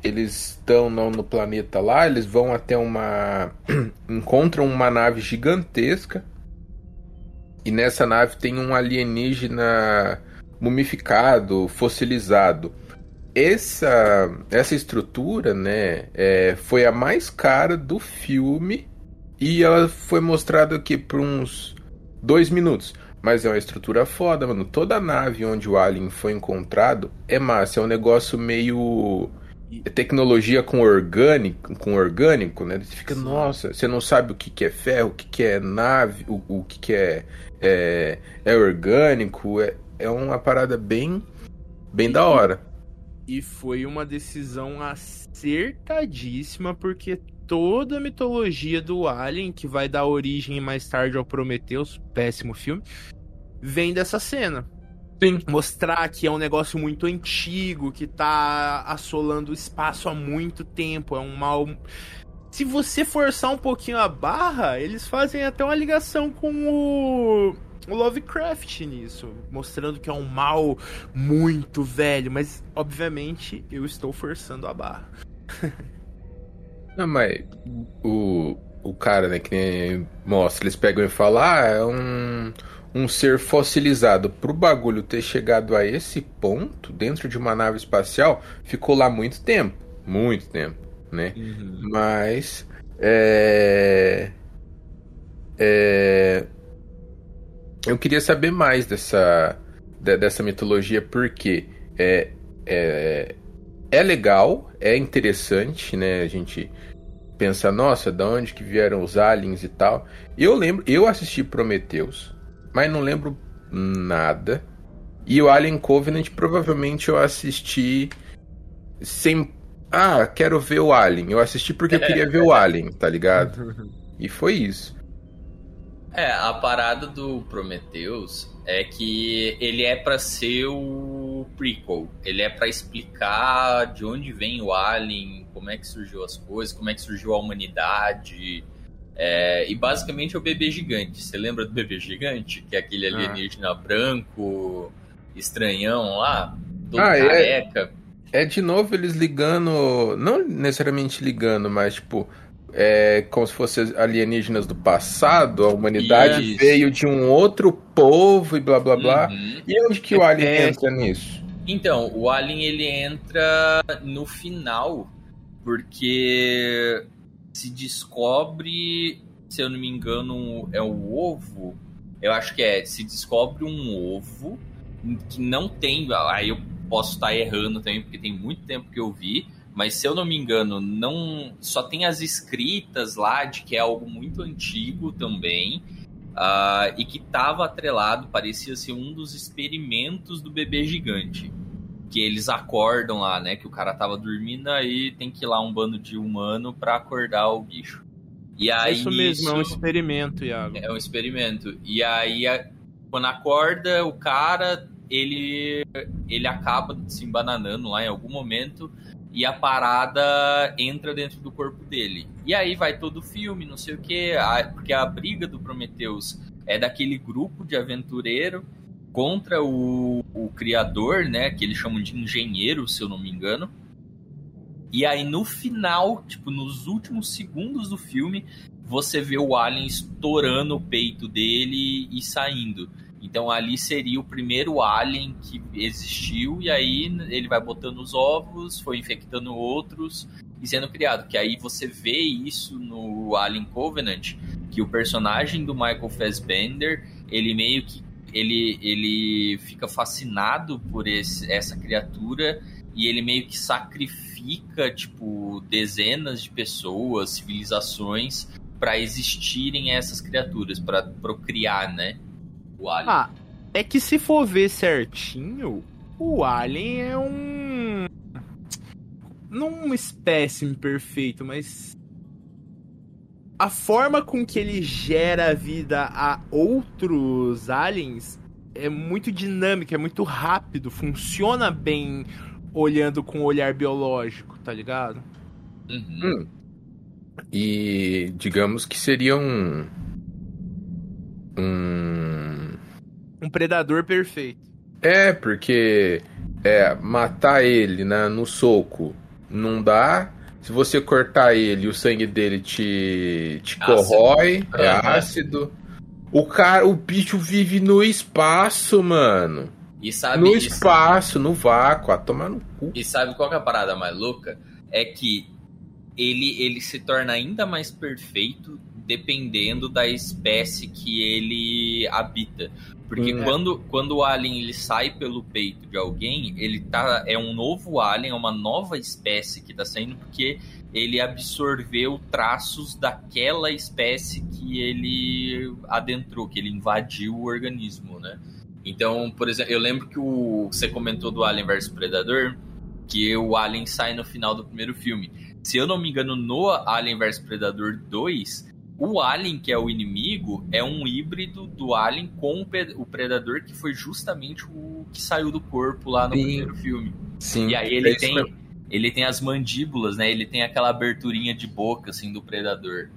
eles estão no, planeta lá, eles vão até uma. encontram uma nave gigantesca. E nessa nave tem um alienígena mumificado, fossilizado. Essa, essa estrutura, né, é, foi a mais cara do filme e ela foi mostrada aqui por uns dois minutos. Mas é uma estrutura foda, mano. Toda a nave onde o Alien foi encontrado é massa. É um negócio meio tecnologia com orgânico, com orgânico, né? Você fica, nossa, você não sabe o que, que é ferro, o que, que é nave, o, o que, que é, é, é orgânico. É, é uma parada bem, bem da hora. E foi uma decisão acertadíssima, porque toda a mitologia do Alien, que vai dar origem mais tarde ao Prometheus, péssimo filme, vem dessa cena. Sim. Mostrar que é um negócio muito antigo, que tá assolando o espaço há muito tempo, é um mal. Se você forçar um pouquinho a barra, eles fazem até uma ligação com o Lovecraft nisso, mostrando que é um mal muito velho, mas obviamente eu estou forçando a barra. Não, mas o, o cara, né, que mostra, eles pegam e falam, ah, é um, um ser fossilizado. Pro bagulho ter chegado a esse ponto, dentro de uma nave espacial, ficou lá muito tempo. Muito tempo, né? Uhum. Mas. É. É. Eu queria saber mais dessa, de- dessa mitologia, porque é, é, é legal, é interessante, né? A gente pensa, nossa, da onde que vieram os aliens e tal. Eu lembro, eu assisti Prometheus, mas não lembro nada. E o Alien Covenant provavelmente eu assisti sem. Ah, quero ver o Alien. Eu assisti porque eu queria ver o Alien, tá ligado? E foi isso. É, a parada do Prometheus é que ele é pra ser o prequel. Ele é pra explicar de onde vem o Alien, como é que surgiu as coisas, como é que surgiu a humanidade. É, e basicamente é o bebê gigante. Você lembra do bebê gigante? Que é aquele alienígena branco, estranhão lá, todo Ah, é. careca. É de novo eles ligando. Não necessariamente ligando, mas tipo. É como se fossem alienígenas do passado, a humanidade Isso. veio de um outro povo e blá blá blá. Uhum. E onde que o Alien É. entra nisso? Então, o Alien ele entra no final porque se descobre, se eu não me engano, é o ovo. Eu acho que é, se descobre um ovo que não tem, aí eu posso estar errando também porque tem muito tempo que eu vi, mas se eu não me engano, não só tem as escritas lá de que é algo muito antigo também. ah, e que estava atrelado, parecia ser um dos experimentos do bebê gigante que eles acordam lá, né? Que o cara tava dormindo, aí tem que ir lá um bando de humano pra acordar o bicho. E É aí isso mesmo, é um experimento, Iago. é um experimento. E aí, a- quando acorda, o cara, ele, ele acaba se embananando lá em algum momento e a parada entra dentro do corpo dele. E aí vai todo o filme, não sei o quê, a- porque a briga do Prometheus é daquele grupo de aventureiro contra o, o criador, né, que eles chamam de engenheiro, se eu não me engano. E aí no final, tipo, nos últimos segundos do filme, você vê o Alien estourando o peito dele e saindo. Então ali seria o primeiro Alien que existiu, e aí ele vai botando os ovos, foi infectando outros e sendo criado. Que aí você vê isso no Alien Covenant, que o personagem do Michael Fassbender, ele meio que ele, ele fica fascinado por esse, essa criatura e ele meio que sacrifica tipo dezenas de pessoas, civilizações para existirem essas criaturas, para procriar, né? O alien. Ah, é que se for ver certinho, o Alien é um. Não um espécime perfeito, mas. A forma com que ele gera vida a outros aliens é muito dinâmica, é muito rápido, funciona bem olhando com o olhar biológico, tá ligado? Uhum. E digamos que seria um. um. Um predador perfeito. É, porque é, matar ele né, no soco não dá. Se você cortar ele, o sangue dele te, te Ácido. corrói, é ácido. O cara, o bicho vive no espaço, mano. E sabe no isso? espaço, no vácuo, a tomar no cu. E sabe qual que é a parada mais louca? É que ele, ele se torna ainda mais perfeito dependendo da espécie que ele habita. Porque Hum. quando, quando o alien ele sai pelo peito de alguém, ele tá é um novo alien, é uma nova espécie que tá saindo porque ele absorveu traços daquela espécie que ele adentrou, que ele invadiu o organismo, né? Então, por exemplo, eu lembro que o você comentou do Alien vs Predador, que o Alien sai no final do primeiro filme. Se eu não me engano, no Alien vs Predador 2, o Alien, que é o inimigo, é um híbrido do Alien com o Predador, que foi justamente o que saiu do corpo lá no Sim. primeiro filme. Sim. E aí é ele isso tem, mesmo. ele tem as mandíbulas, né? Ele tem aquela aberturinha de boca, assim, do Predador.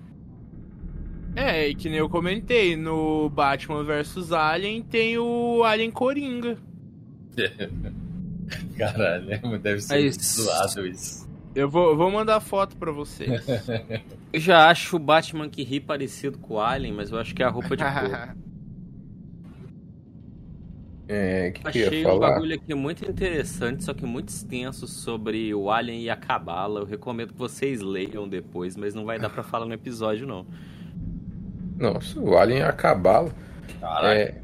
É, e que nem eu comentei, no Batman vs Alien tem o Alien Coringa. Caralho, deve ser Mas- zoado isso. Eu vou, vou mandar foto pra vocês. Eu já acho o Batman que ri parecido com o Alien, mas eu acho que é a roupa de cor. É, o que, que eu Achei ia um falar? bagulho aqui muito interessante, só que muito extenso sobre o Alien e a Cabala. Eu recomendo que vocês leiam depois, mas não vai dar pra falar no episódio, não. Nossa, o Alien é a cabala. Caralho. É,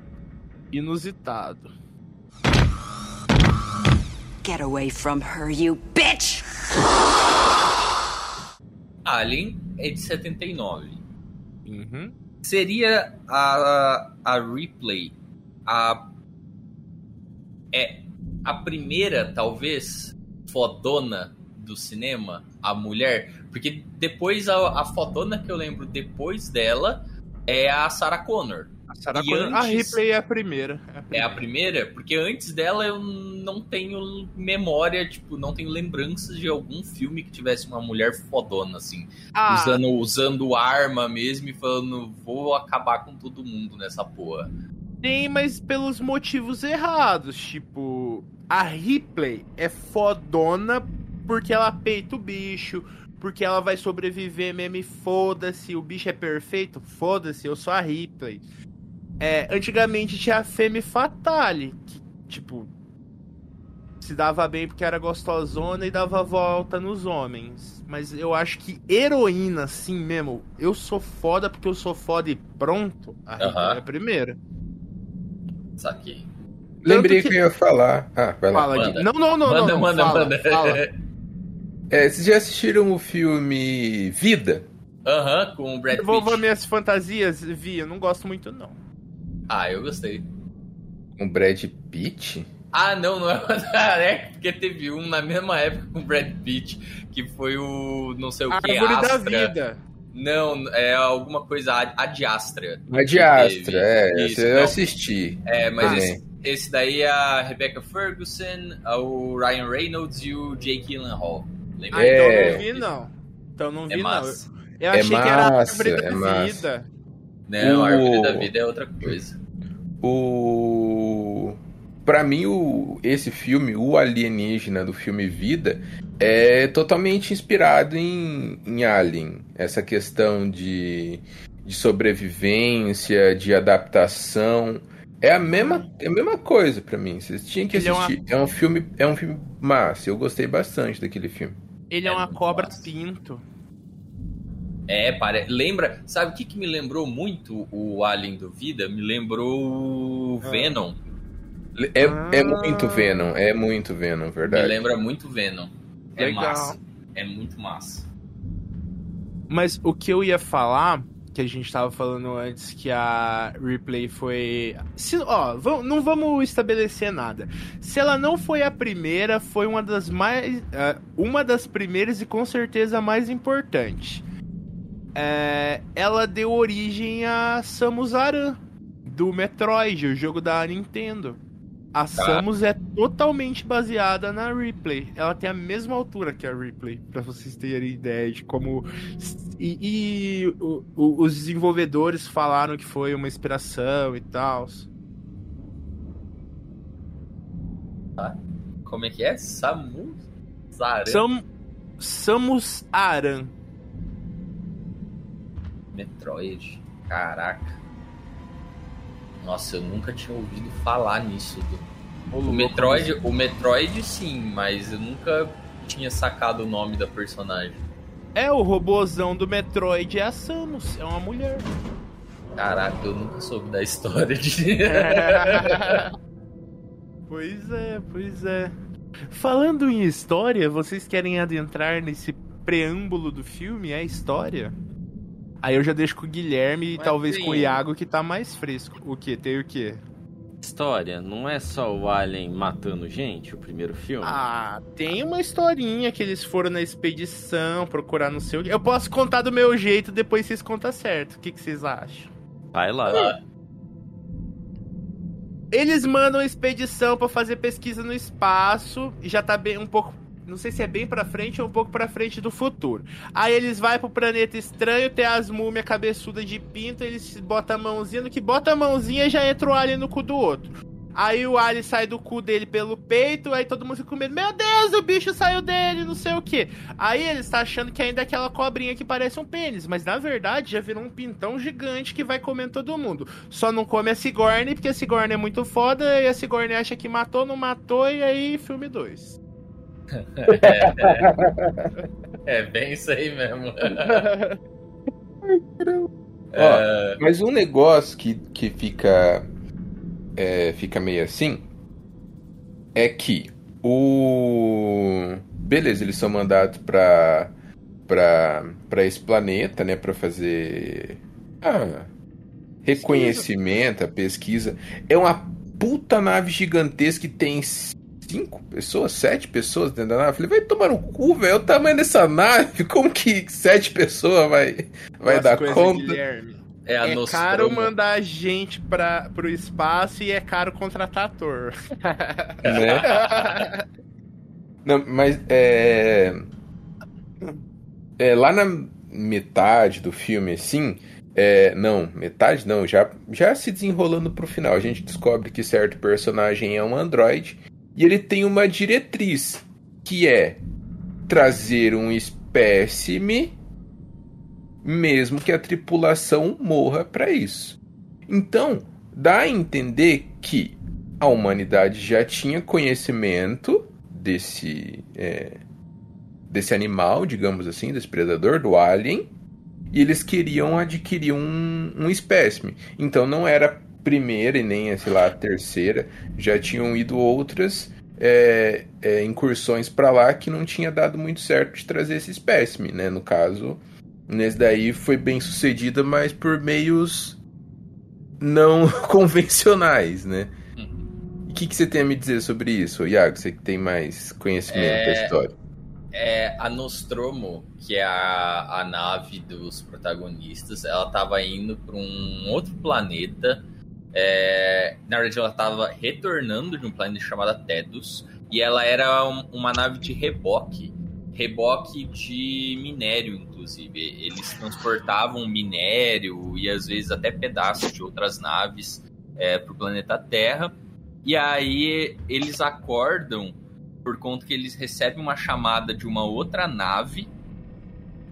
Inusitado. Get away from her, you bitch! Alien é de 79. Uhum. Seria a, a Ripley a é a primeira talvez fodona do cinema, a mulher, porque depois a, a fodona que eu lembro depois dela é a Sarah Connor. A, Sarah E Connor- a antes- Ripley é a primeira. É a primeira, porque antes dela eu não tenho memória, tipo, não tenho lembranças de algum filme que tivesse uma mulher fodona, assim. Ah, Usando, usando arma mesmo e falando, vou acabar com todo mundo nessa porra. tem, mas pelos motivos errados. Tipo, a Ripley é fodona porque ela peita o bicho, porque ela vai sobreviver mesmo e foda-se, o bicho é perfeito, foda-se, eu sou a Ripley. É, antigamente tinha a Femme Fatale, que, tipo, se dava bem porque era gostosona e dava volta nos homens. Mas eu acho que heroína, assim mesmo, eu sou foda porque eu sou foda e pronto, a é a primeira. Saquei. lembrei que... que- eu ia falar. Ah, vai lá. Fala. Gui. Não, não, não, manda, não, manda, fala, manda. fala. É, vocês já assistiram o filme Vida? Aham, com o Brad Devolva Pitt. minhas fantasias, Vi, eu não gosto muito, não. Ah, eu gostei. Com Brad Pitt? Ah, não, não é é porque teve um na mesma época com o Brad Pitt, que foi o não sei o que, Árvore da Astra. vida. Não, é alguma coisa ad- Adiastra. A de Astra, Teve. é. Isso, esse eu não. assisti. É, mas esse, esse daí é a Rebecca Ferguson, o Ryan Reynolds e o Jake Gyllenhaal. Lembra? Ah, então É. não vi, não. Então não vi, É não. massa. Eu É achei que era a massa, árvore da é vida. Não, a Árvore O- da Vida é outra coisa. O. Pra mim, o... esse filme, o alienígena do filme Vida, é totalmente inspirado em, em Alien. Essa questão de, de sobrevivência, de adaptação. É a mesma, é a mesma coisa pra mim. Vocês tinham que Ele é uma- assistir. É, um filme, é um filme massa. Eu gostei bastante daquele filme. Ele é, É uma cobra massa. pinto. É, pare... lembra, sabe o que, que me lembrou muito o Alien do Vida? Me lembrou o Ah. Venom. É, é Ah. muito Venom, é muito Venom, Me verdade. lembra muito Venom. É Legal. massa. É muito massa. Mas o que eu ia falar, que a gente tava falando antes, que a replay foi. Se, ó, não vamos estabelecer nada. Se ela não foi a primeira, foi uma das mais. ah, uma das primeiras e com certeza a mais importante. É, ela deu origem a Samus Aran, do Metroid, o jogo da Nintendo. A Tá. Samus é totalmente baseada na Ripley. Ela tem a mesma altura que a Ripley, pra vocês terem ideia de como. E, e o- o- os desenvolvedores falaram que foi uma inspiração e tal. Como é que é? Samu? Zara? Sam, Samus Aran. Metroid. Caraca. Nossa, eu nunca tinha ouvido falar nisso. do- O Metroid, o Metroid sim, mas eu nunca tinha sacado o nome da personagem. É, o robôzão do Metroid é a Samus, é uma mulher. Caraca, eu nunca soube da história de. pois é, pois é. Falando em história, vocês querem adentrar nesse preâmbulo do filme, é a história? Aí eu já deixo com o Guilherme e Mas talvez tem- com o Iago que tá mais fresco. O que? Tem o quê? História, não é só o Alien matando gente, o primeiro filme? Ah, tem uma historinha que eles foram na expedição procurar não sei o quê. Eu posso contar do meu jeito, depois vocês contam certo. O que, que vocês acham? Vai lá. Ah, Eles mandam a expedição pra fazer pesquisa no espaço e já tá bem um pouco, não sei se é bem pra frente ou um pouco pra frente do futuro. Aí eles vai pro planeta estranho, tem as múmias cabeçudas de pinto, eles botam a mãozinha, no que bota a mãozinha já entra o alien no cu do outro. Aí o alien sai do cu dele pelo peito, aí todo mundo fica com medo. Meu Deus, o bicho saiu dele, não sei o que. Aí ele está achando que ainda é aquela cobrinha que parece um pênis, mas na verdade já virou um pintão gigante que vai comendo todo mundo. Só não come a Sigourney, porque a Sigourney é muito foda, e a Sigourney acha que matou, não matou, e aí filme 2. É bem isso aí mesmo. Ó, É, mas um negócio que, que fica, é, fica meio assim é que o. Beleza, eles são mandados pra, pra, pra esse planeta, né? Pra fazer. Ah, reconhecimento, a pesquisa. É uma puta nave gigantesca que tem cinco pessoas, sete pessoas dentro da nave. Eu falei, vai tomar no cu, velho. É o tamanho dessa nave. Como que sete pessoas vai, vai As dar conta? Guilherme. é a É Nostromo. caro mandar gente pra, pro espaço e é caro contratar ator. né? Não, mas é... é. Lá na metade do filme, assim. É, não, metade não, já, já se desenrolando pro final. A gente descobre que certo personagem é um androide e ele tem uma diretriz que é trazer um espécime mesmo que a tripulação morra para isso. Então, dá a entender que a humanidade já tinha conhecimento desse é, desse animal, digamos assim, desse predador, do alien, e eles queriam adquirir um, um espécime. Então não era primeira e nem, sei lá, a terceira, já tinham ido outras é, é, incursões para lá que não tinha dado muito certo de trazer esse espécime, né? No caso, nesse daí foi bem sucedida, mas por meios não convencionais, né? O que, que você tem a me dizer sobre isso, Iago? Você que tem mais conhecimento É, da história. É, a Nostromo, que é a, a nave dos protagonistas, ela tava indo para um outro planeta. É, na verdade, ela tava retornando de um planeta chamado Tedus. E ela era um- uma nave de reboque. Reboque de minério, inclusive. Eles transportavam minério e às vezes até pedaços de outras naves para o planeta Terra. E aí eles acordam por conta que eles recebem uma chamada de uma outra nave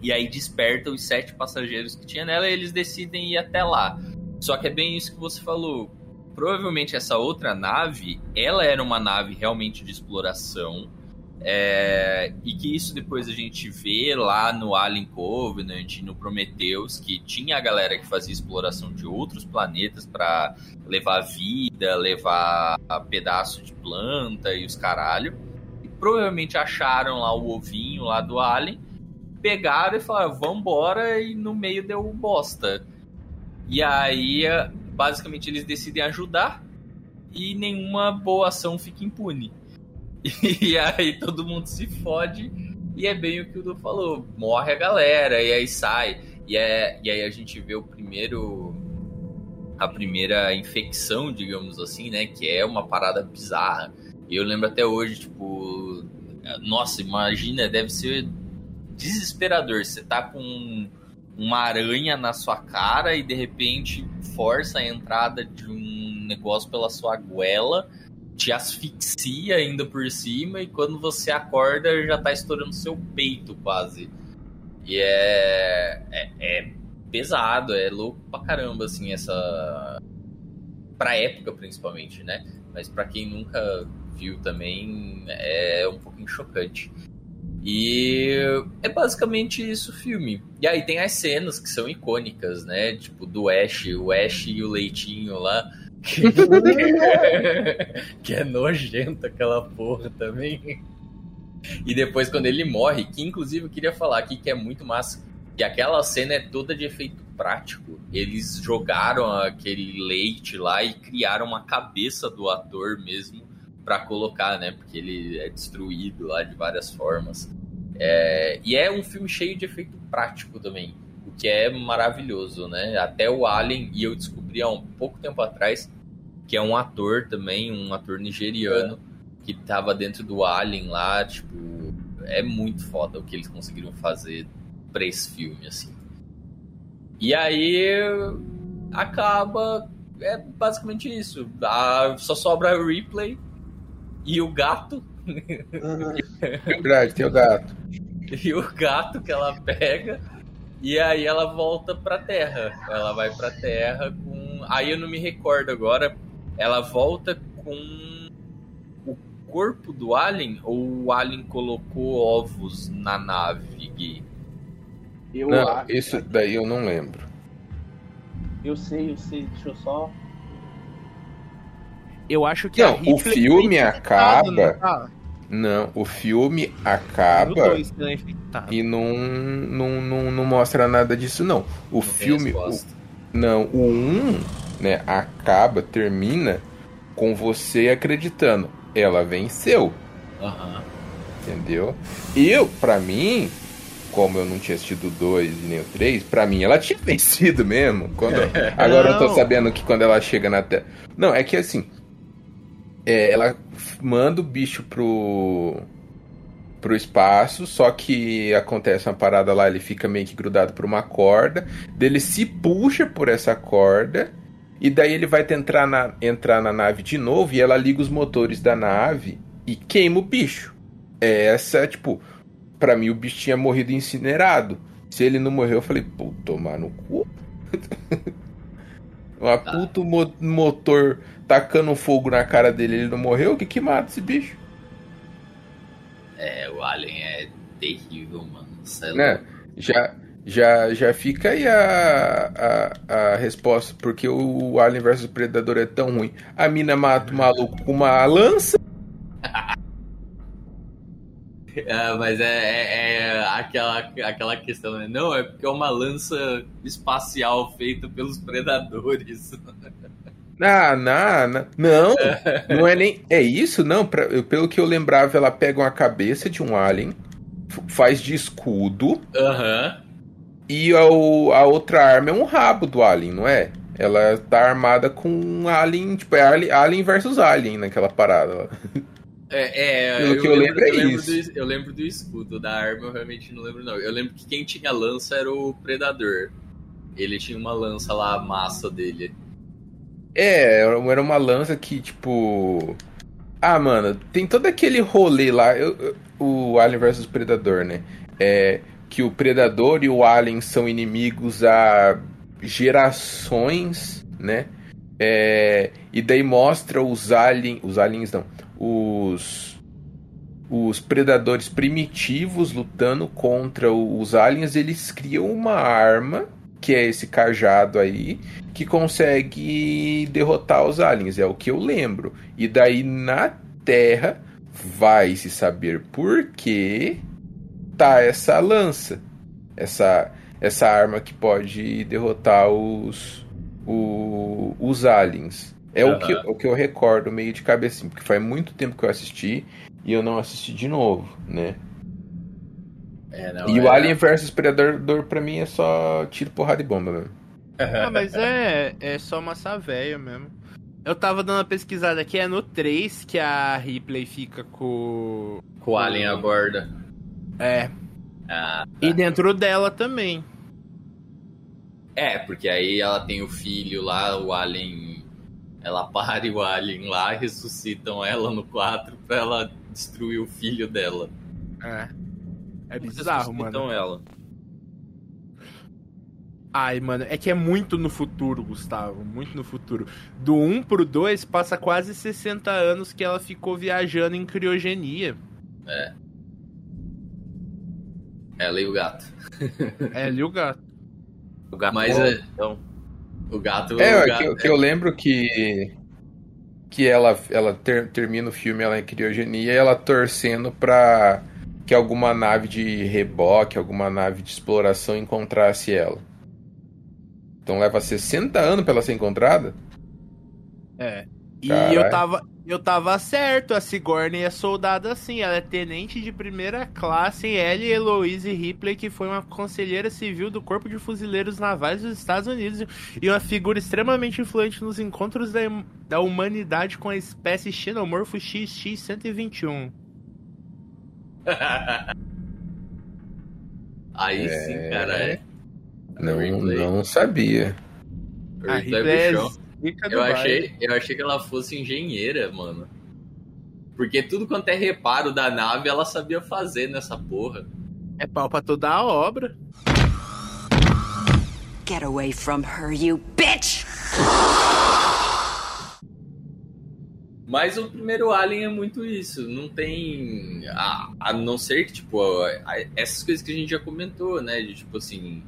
e aí desperta os sete passageiros que tinha nela e eles decidem ir até lá. Só que é bem isso que você falou. Provavelmente essa outra nave, ela era uma nave realmente de exploração. é, e que isso depois a gente vê lá no Alien Covenant, no Prometheus, que tinha a galera que fazia exploração de outros planetas para levar vida, levar pedaço de planta e os caralho provavelmente acharam lá o ovinho lá do Alien, pegaram e falaram, vambora, e no meio deu bosta. E aí, basicamente, eles decidem ajudar e nenhuma boa ação fica impune. E aí todo mundo se fode, e é bem o que o Du falou, morre a galera, e aí sai. E, é, e aí a gente vê o primeiro a primeira infecção, digamos assim, né? Que é uma parada bizarra. Eu lembro até hoje, tipo, nossa, imagina, deve ser desesperador. Você tá com uma aranha na sua cara e de repente força a entrada de um negócio pela sua goela, te asfixia ainda por cima e quando você acorda já tá estourando seu peito quase. E é, é, é pesado, é louco pra caramba, assim, essa. Pra época, principalmente, né? Mas para quem nunca viu também, é um pouquinho chocante. E é basicamente isso o filme. E aí tem as cenas que são icônicas, né? Tipo, do Ash, o Ash e o Leitinho lá. Que, é, que é nojento aquela porra também. E depois quando ele morre, que inclusive eu queria falar aqui que é muito massa, que aquela cena é toda de efeito prático. Eles jogaram aquele leite lá e criaram uma cabeça do ator mesmo para colocar, né? Porque ele é destruído lá de várias formas. É, e é um filme cheio de efeito prático também, o que é maravilhoso, né? Até o Alien, e eu descobri há um pouco tempo atrás que é um ator também, um ator nigeriano, que tava dentro do Alien lá, tipo, é muito foda o que eles conseguiram fazer pra esse filme, assim. E aí acaba. É basicamente isso. A, só sobra o replay e o gato. É verdade, tem o gato. e o gato que ela pega. E aí ela volta pra terra. Ela vai pra terra com. Aí eu não me recordo agora. Ela volta com o corpo do Alien ou o Alien colocou ovos na nave, Gui? Eu não, acho... isso daí eu não lembro. Eu sei, eu sei. Deixa eu só eu acho que não, o filme acaba. Não, tá? não, o filme acaba e não, não, não, não, mostra nada disso, não. O não filme. O, não, o 1 né, acaba, termina com você acreditando. Ela venceu. Uhum. Entendeu? Eu, para mim, como eu não tinha assistido o 2 e nem o 3, pra mim ela tinha vencido mesmo. Quando, agora eu tô sabendo que quando ela chega na Terra. Não, é que assim, é, ela manda o bicho pro pro espaço, só que acontece uma parada lá, ele fica meio que grudado por uma corda, dele se puxa por essa corda, e daí ele vai tentar na, entrar na nave de novo, e ela liga os motores da nave e queima o bicho. É essa, tipo, pra mim o bicho tinha morrido incinerado. Se ele não morreu, eu falei, pô, tomar no cu. Uma tá. puto mo motor tacando fogo na cara dele, ele não morreu? O que que mata esse bicho? É, o Alien é terrível, mano. É né? Já, já, já fica aí a, a, a resposta, porque o Alien vs Predador é tão ruim. A mina mata o maluco com uma lança. É, mas é, é, é, aquela, aquela questão, né? Não, é porque é uma lança espacial feita pelos predadores. Ah, não, não, não, não é nem. É isso, não. Pra, pelo que eu lembrava, ela pega uma cabeça de um alien, faz de escudo. Aham. Uhum. E a, a outra arma é um rabo do alien, não é? Ela tá armada com um alien, tipo, é alien, alien versus alien naquela parada. É, é Pelo eu, que eu lembro, lembro é eu isso. Lembro do, eu lembro do escudo, da arma eu realmente não lembro não. Eu lembro que quem tinha lança era o Predador. Ele tinha uma lança lá, a massa dele. É, era uma lança que, tipo. Ah, mano, tem todo aquele rolê lá. Eu, eu, o Alien vs Predador, né? É que o Predador e o Alien são inimigos há gerações, né? É, e daí mostra os aliens. Os aliens não. Os. Os predadores primitivos lutando contra os aliens. Eles criam uma arma que é esse cajado aí, que consegue derrotar os aliens, é o que eu lembro. E daí na Terra vai se saber por que tá essa lança, essa essa arma que pode derrotar os o, os aliens. É uhum. o, que, o que eu recordo meio de cabeça, porque faz muito tempo que eu assisti e eu não assisti de novo, né? É, não, e é... o Alien vs Predador pra mim é só tiro, porrada e bomba, velho. Ah, mas é, é só massa velha mesmo. Eu tava dando uma pesquisada aqui, é no 3 que a Ripley fica com. Com o Alien a borda. É. Ah, E dentro dela também. é, porque aí ela tem o filho lá, o Alien. Ela pare o Alien lá, ressuscitam ela no 4 pra ela destruir o filho dela. É. É bizarro, mano. Então ela. Ai, mano, é que é muito no futuro, Gustavo. Muito no futuro. Do 1 pro 2, passa quase 60 anos que ela ficou viajando em criogenia. Ela e o gato. É ali o gato. O gato Mas é- então. O gato. É, o é gato que, eu- que eu lembro que que ela, ela ter- termina o filme ela em criogenia e ela torcendo pra que alguma nave de reboque, alguma nave de exploração encontrasse ela. Então leva 60 anos pra ela ser encontrada? É. E Caralho. eu tava, eu tava certo, a Sigourney é soldada assim, ela é tenente de primeira classe em Ellie Eloise Ripley, que foi uma conselheira civil do Corpo de Fuzileiros Navais dos Estados Unidos e uma figura extremamente influente nos encontros da, da humanidade com a espécie xenomorfo XX-121. Aí sim, cara. É. Não, Ripley. não sabia. A Ripley Ripley é do Eu achei, eu achei que ela fosse engenheira, mano. Porque tudo quanto é reparo da nave, ela sabia fazer nessa porra. É pau pra toda a obra. Get away from her, you bitch! Mas o primeiro Alien é muito isso. Não tem. A, a não ser que, tipo, a- a- essas coisas que a gente já comentou, né? De tipo assim.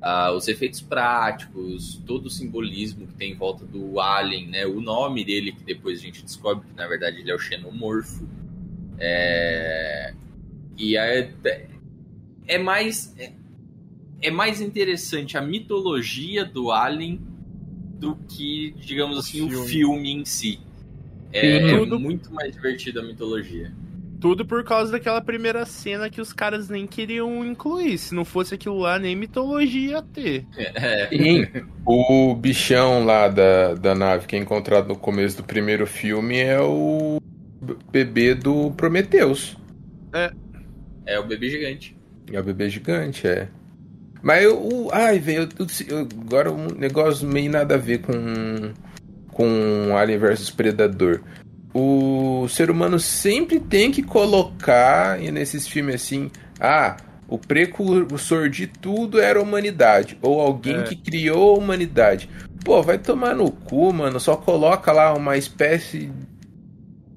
Ah, os efeitos práticos, todo o simbolismo que tem em volta do Alien, né? O nome dele, que depois a gente descobre que na verdade ele é o xenomorfo. É... E é, é mais. É, é mais interessante a mitologia do Alien do que, digamos assim, o filme. filme em si. É, é muito mais divertido a mitologia. Tudo por causa daquela primeira cena que os caras nem queriam incluir. Se não fosse aquilo lá, nem mitologia ia ter. É, Sim, o bichão lá da, da nave que é encontrado no começo do primeiro filme é o bebê do Prometheus. é o bebê gigante. É o bebê gigante, é. Mas eu. o- ai, velho, agora um negócio meio nada a ver com. Com Alien vs Predador. O ser humano sempre tem que colocar e nesses filmes assim. Ah, o precursor de tudo era a humanidade. Ou alguém É. que criou a humanidade. Pô, vai tomar no cu, mano. Só coloca lá uma espécie.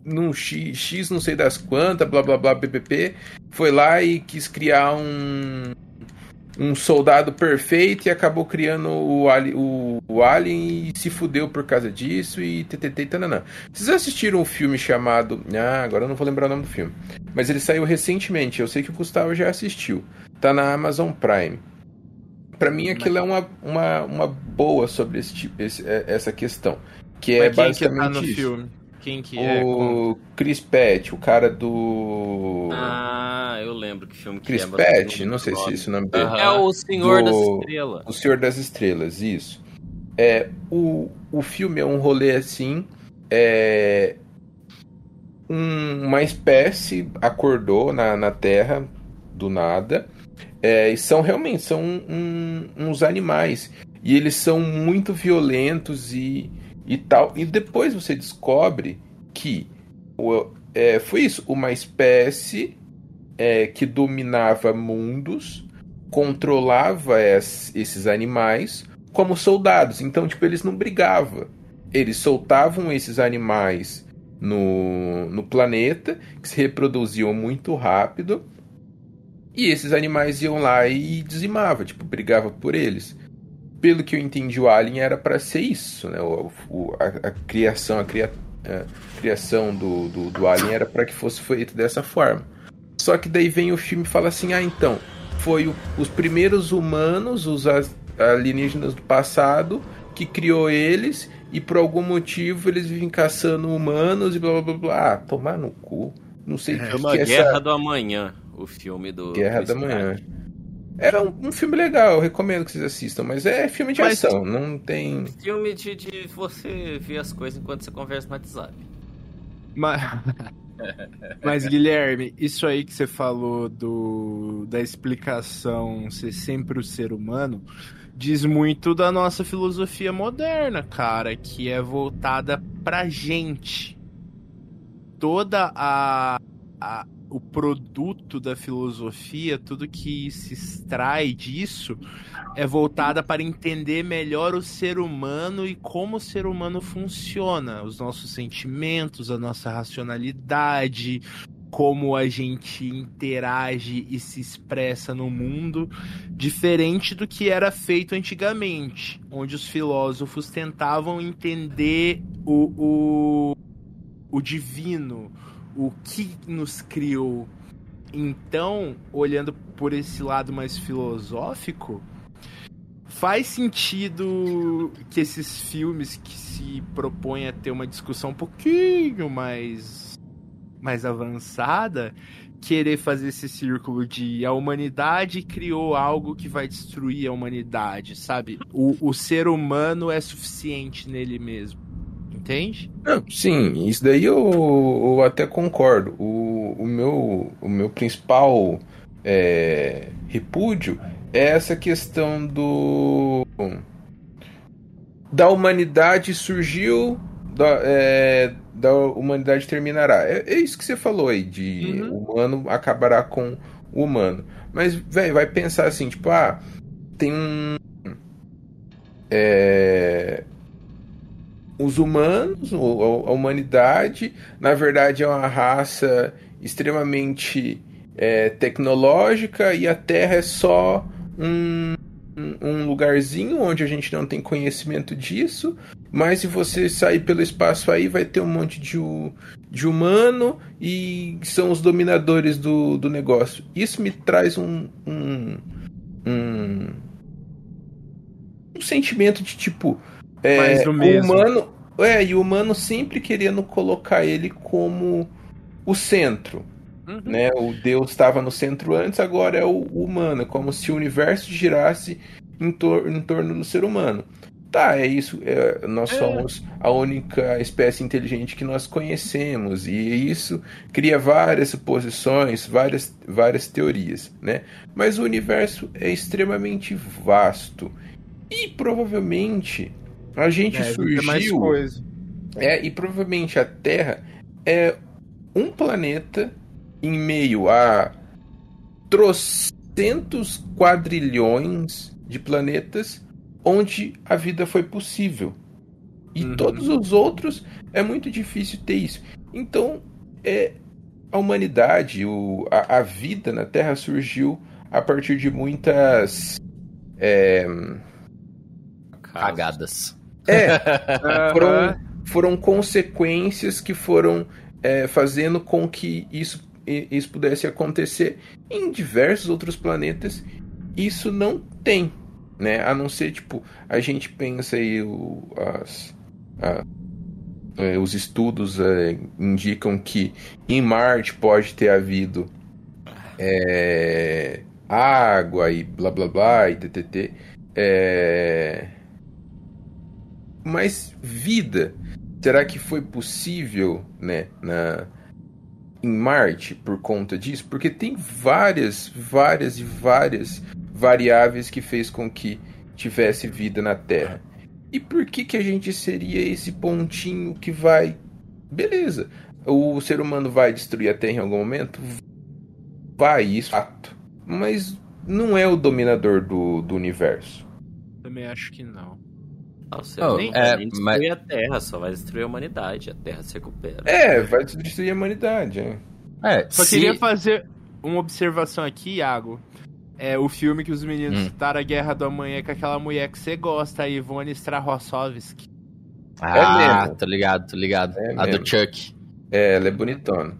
Num X, X não sei das quantas, blá blá blá, PPP. Foi lá e quis criar um um soldado perfeito e acabou criando o, ali, o, o Alien e se fudeu por causa disso e ttt tananã. Vocês assistiram um filme chamado. Ah, agora eu não vou lembrar o nome do filme. Mas ele saiu recentemente, eu sei que o Gustavo já assistiu. Tá na Amazon Prime. Pra mim aquilo é uma, uma, uma boa sobre esse, esse- é- essa questão. Que é Mas quem que basicamente tá no isso. filme? Quem que é? O Chris Pratt, o cara do. Ah, eu lembro que filme que Chris é. eu não sei se é esse o nome dele. Aham. É o Senhor das Do- Estrelas. O Senhor das Estrelas, isso. É, o, o filme é um rolê assim. É, um- uma espécie acordou na, na Terra do nada. é, e são realmente são um- uns animais. E eles são muito violentos e, e tal. E depois você descobre que é, foi isso, uma espécie é, que dominava mundos controlava es- esses animais como soldados. Então, tipo, eles não brigavam. Eles soltavam esses animais no, no planeta, que se reproduziam muito rápido. E esses animais iam lá e dizimavam, tipo, brigava por eles. Pelo que eu entendi, o Alien era para ser isso, né? O, o- a, a criação, a, cria- a criação do, do, do Alien era para que fosse feito dessa forma. Só que daí vem o filme e fala assim: ah, então, foi o- os primeiros humanos, os as- alienígenas do passado, que criou eles, e por algum motivo eles vivem caçando humanos e blá blá blá blá. Ah, tomar no cu. Não sei o que, Chama que é Guerra essa do Amanhã, o filme do. Guerra Chris da Manhã. Era um, um filme legal, eu recomendo que vocês assistam, mas é filme de Mas- ação, não tem. Filme de, de você ver as coisas enquanto você conversa no WhatsApp. Mas, mas, Guilherme, isso aí que você falou do da explicação ser sempre o ser humano diz muito da nossa filosofia moderna, cara, que é voltada pra gente. Toda a, a o produto da filosofia, tudo que se extrai disso é voltada para entender melhor o ser humano e como o ser humano funciona, os nossos sentimentos, a nossa racionalidade, como a gente interage e se expressa no mundo, diferente do que era feito antigamente, onde os filósofos tentavam entender o, o, o divino, o que nos criou. Então, olhando por esse lado mais filosófico, faz sentido que esses filmes que se propõem a ter uma discussão um pouquinho mais mais avançada, querer fazer esse círculo de a humanidade criou algo que vai destruir a humanidade, sabe? O, o ser humano é suficiente nele mesmo. Entende? Sim, isso daí eu, eu até concordo. O, o, meu, o meu principal é, repúdio é essa questão do. Da humanidade surgiu, da, é, da humanidade terminará. É, é isso que você falou aí, de Uhum. o humano acabará com o humano. Mas, velho, vai pensar assim, tipo, ah, tem um. É, os humanos, a humanidade, na verdade é uma raça extremamente é, tecnológica e a Terra é só um, um- lugarzinho onde a gente não tem conhecimento disso. Mas se você sair pelo espaço aí, vai ter um monte de, de humano e são os dominadores do, do negócio. Isso me traz um, um, um, um sentimento de tipo. É, Mais do o mesmo. humano. É, e o humano sempre querendo colocar ele como o centro. Né? O Deus estava no centro antes, agora é o humano. É como se o universo girasse em, tor em torno do ser humano. Tá, é isso. é, nós somos a única espécie inteligente que nós conhecemos. E isso cria várias suposições, várias, várias teorias. Né? Mas o universo é extremamente vasto. E provavelmente a gente É, surgiu. coisa. É, e provavelmente a Terra é um planeta em meio a trocentos quadrilhões de planetas onde a vida foi possível. E Uhum. todos os outros é muito difícil ter isso. Então, é, a humanidade, o, a, a vida na Terra surgiu a partir de muitas. É, Cagadas. É, foram, Aham. foram consequências que foram é, fazendo com que isso, isso pudesse acontecer em diversos outros planetas. Isso não tem, né? A não ser, tipo, a gente pensa aí, o, as, a- é, os estudos é, indicam que em Marte pode ter havido é, água e blá blá blá e ttt. É, mas vida, será que foi possível, né, na em Marte por conta disso? Porque tem várias, várias e várias variáveis que fez com que tivesse vida na Terra. E por que que a gente seria esse pontinho que vai Beleza. O ser humano vai destruir a Terra em algum momento? Vai, isso é fato. Mas não é o dominador do, do universo. Também acho que não. Nossa, Oh, nem, é, nem destruir mas- a Terra, só vai destruir a humanidade. A Terra se recupera. É, vai destruir a humanidade, é. É, Só se- queria fazer uma observação aqui, Iago. É o filme que os meninos Hum. citaram a Guerra do Amanhã com aquela mulher que você gosta, a Ivone Strahossovski. Ah, mesmo. tô ligado, tô ligado. É a mesmo. do Chuck. É, ela é bonitona.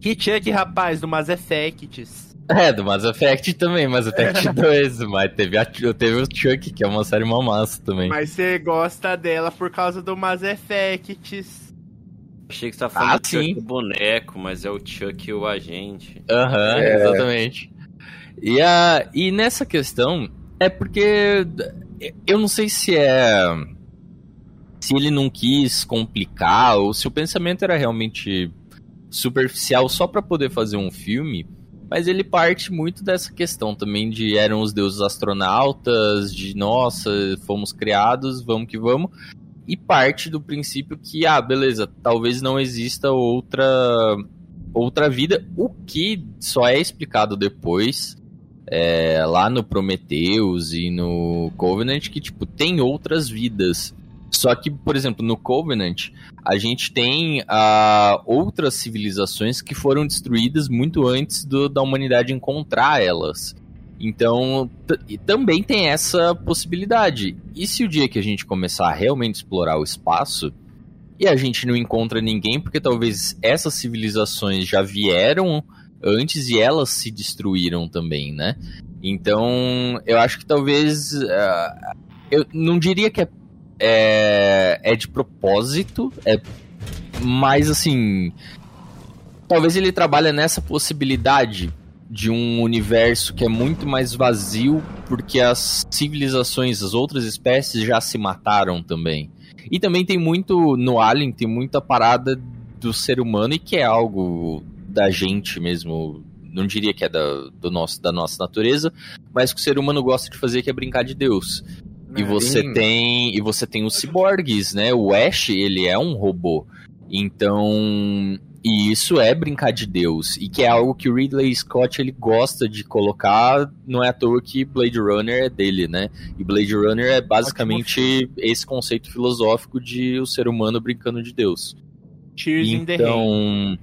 Que Chuck, rapaz, do Mass Effect. É, do Mass Effect também, Mass Effect 2, mas teve, a, teve o Chuck, que é uma série uma massa também. Mas você gosta dela por causa do Mass Effect. Achei que você tá falando Ah, do Chuck sim. boneco, mas é o Chuck o agente. Aham, É. exatamente. E, a, e nessa questão, é porque eu não sei se é. Se ele não quis complicar ou se o pensamento era realmente superficial só para poder fazer um filme. Mas ele parte muito dessa questão também de eram os deuses astronautas, de nossa, fomos criados, vamos que vamos. E parte do princípio que, ah, beleza, talvez não exista outra outra vida, o que só é explicado depois é, lá no Prometheus e no Covenant que tipo tem outras vidas. Só que, por exemplo, no Covenant, a gente tem uh, outras civilizações que foram destruídas muito antes do, da humanidade encontrar elas. Então, também tem essa possibilidade. E se o dia que a gente começar a realmente explorar o espaço, e a gente não encontra ninguém, porque talvez essas civilizações já vieram antes e elas se destruíram também, né? Então, eu acho que talvez. Uh, eu não diria que é, é, é de propósito, é mais assim. Talvez ele trabalhe nessa possibilidade de um universo que é muito mais vazio, porque as civilizações, as outras espécies já se mataram também. E também tem muito, no Alien, tem muita parada do ser humano e que é algo da gente mesmo, não diria que é da, do nosso, da nossa natureza, mas que o ser humano gosta de fazer que é brincar de Deus. E você tem e você tem os ciborgues, né? O Ash, ele é um robô. Então, e isso é brincar de Deus, e que é algo que o Ridley Scott ele gosta de colocar, não é à toa que Blade Runner é dele, né? E Blade Runner é basicamente esse conceito filosófico de o ser humano brincando de Deus. Cheers então,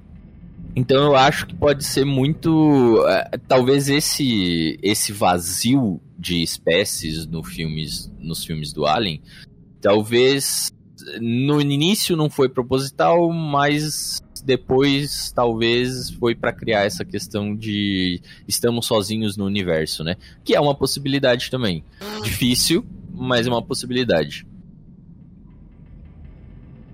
então eu acho que pode ser muito, uh, talvez esse esse vazio de espécies no filmes, nos filmes do Alien, talvez no início não foi proposital, mas depois talvez foi para criar essa questão de estamos sozinhos no universo, né? Que é uma possibilidade também. Difícil, mas é uma possibilidade.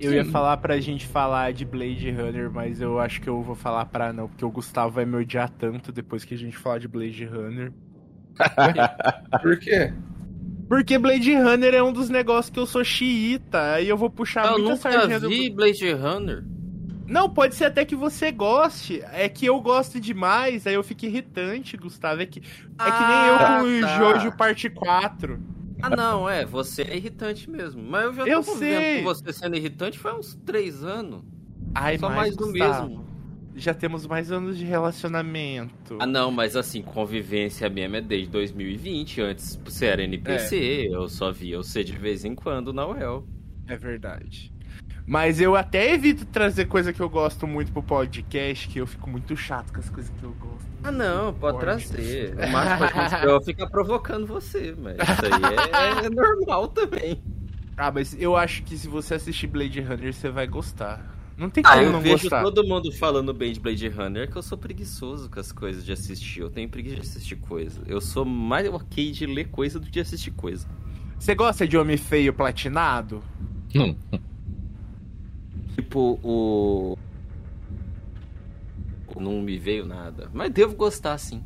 Eu ia falar pra gente falar de Blade Runner, mas eu acho que eu vou falar pra não, porque o Gustavo vai me odiar tanto depois que a gente falar de Blade Runner. Por quê? Porque Blade Runner é um dos negócios que eu sou xiita, aí eu vou puxar eu muita sardinha do... vi Blade Runner. Não, pode ser até que você goste. É que eu gosto demais, aí eu fico irritante, Gustavo. É que, é que nem eu Ah, com o tá. Jojo parte 4. Ah, não, é, você é irritante mesmo. Mas eu já tô Eu sei. com você sendo irritante faz uns três anos. Ai, Só mas, mais do Gustavo, mesmo. Já temos mais anos de relacionamento. Ah, não, mas assim, convivência mesmo é desde 2020. Antes você era NPC, eu só via você de vez em quando na UEL. É verdade. Mas eu até evito trazer coisa que eu gosto muito pro podcast, que eu fico muito chato com as coisas que eu gosto. Ah, não, pode trazer. O máximo que é eu ficar provocando você, mas isso aí é, é normal também. Ah, mas eu acho que se você assistir Blade Runner, você vai gostar. Não tem Ah, como eu não vejo gostar. todo mundo falando bem de Blade Runner que eu sou preguiçoso com as coisas de assistir. Eu tenho preguiça de assistir coisa. Eu sou mais ok de ler coisa do que de assistir coisa. Você gosta de Homem Feio Platinado? Tipo, o. Não me veio nada. Mas devo gostar, sim.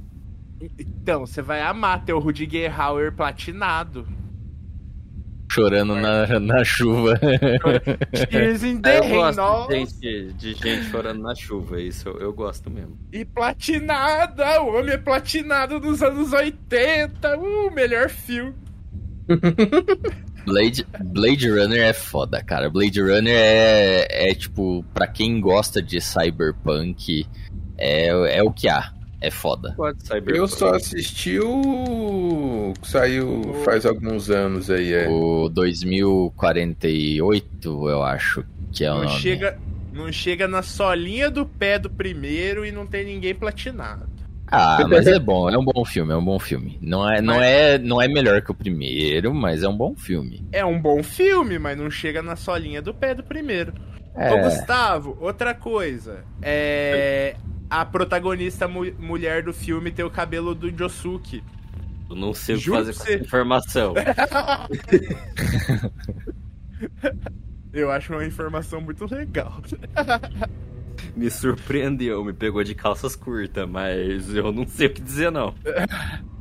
Então, você vai amar ter o Rudiger Hauer Platinado. Chorando na, na chuva. Tears in the eu Rain, gosto de gente, de gente chorando na chuva. Isso eu, eu gosto mesmo. E platinada, o homem é platinado dos anos 80. Uh, melhor filme. Blade, Blade Runner é foda, cara. Blade Runner é, é tipo, pra quem gosta de cyberpunk, é, é o que há. É foda. Eu só assisti o. que saiu faz alguns anos aí, é. O 2048, eu acho que é o Não nome. chega, não chega na solinha do pé do primeiro e não tem ninguém platinado. Ah, mas é bom, é um bom filme, é um bom filme. Não é, não é, não é melhor que o primeiro, mas é um bom filme. É um bom filme, mas não chega na solinha do pé do primeiro. É. Ô, Gustavo, outra coisa. É. A protagonista mu- mulher do filme tem o cabelo do Josuke. Eu não sei o que fazer com essa informação. Eu acho uma informação muito legal. me surpreendeu, me pegou de calças curtas, mas eu não sei o que dizer não.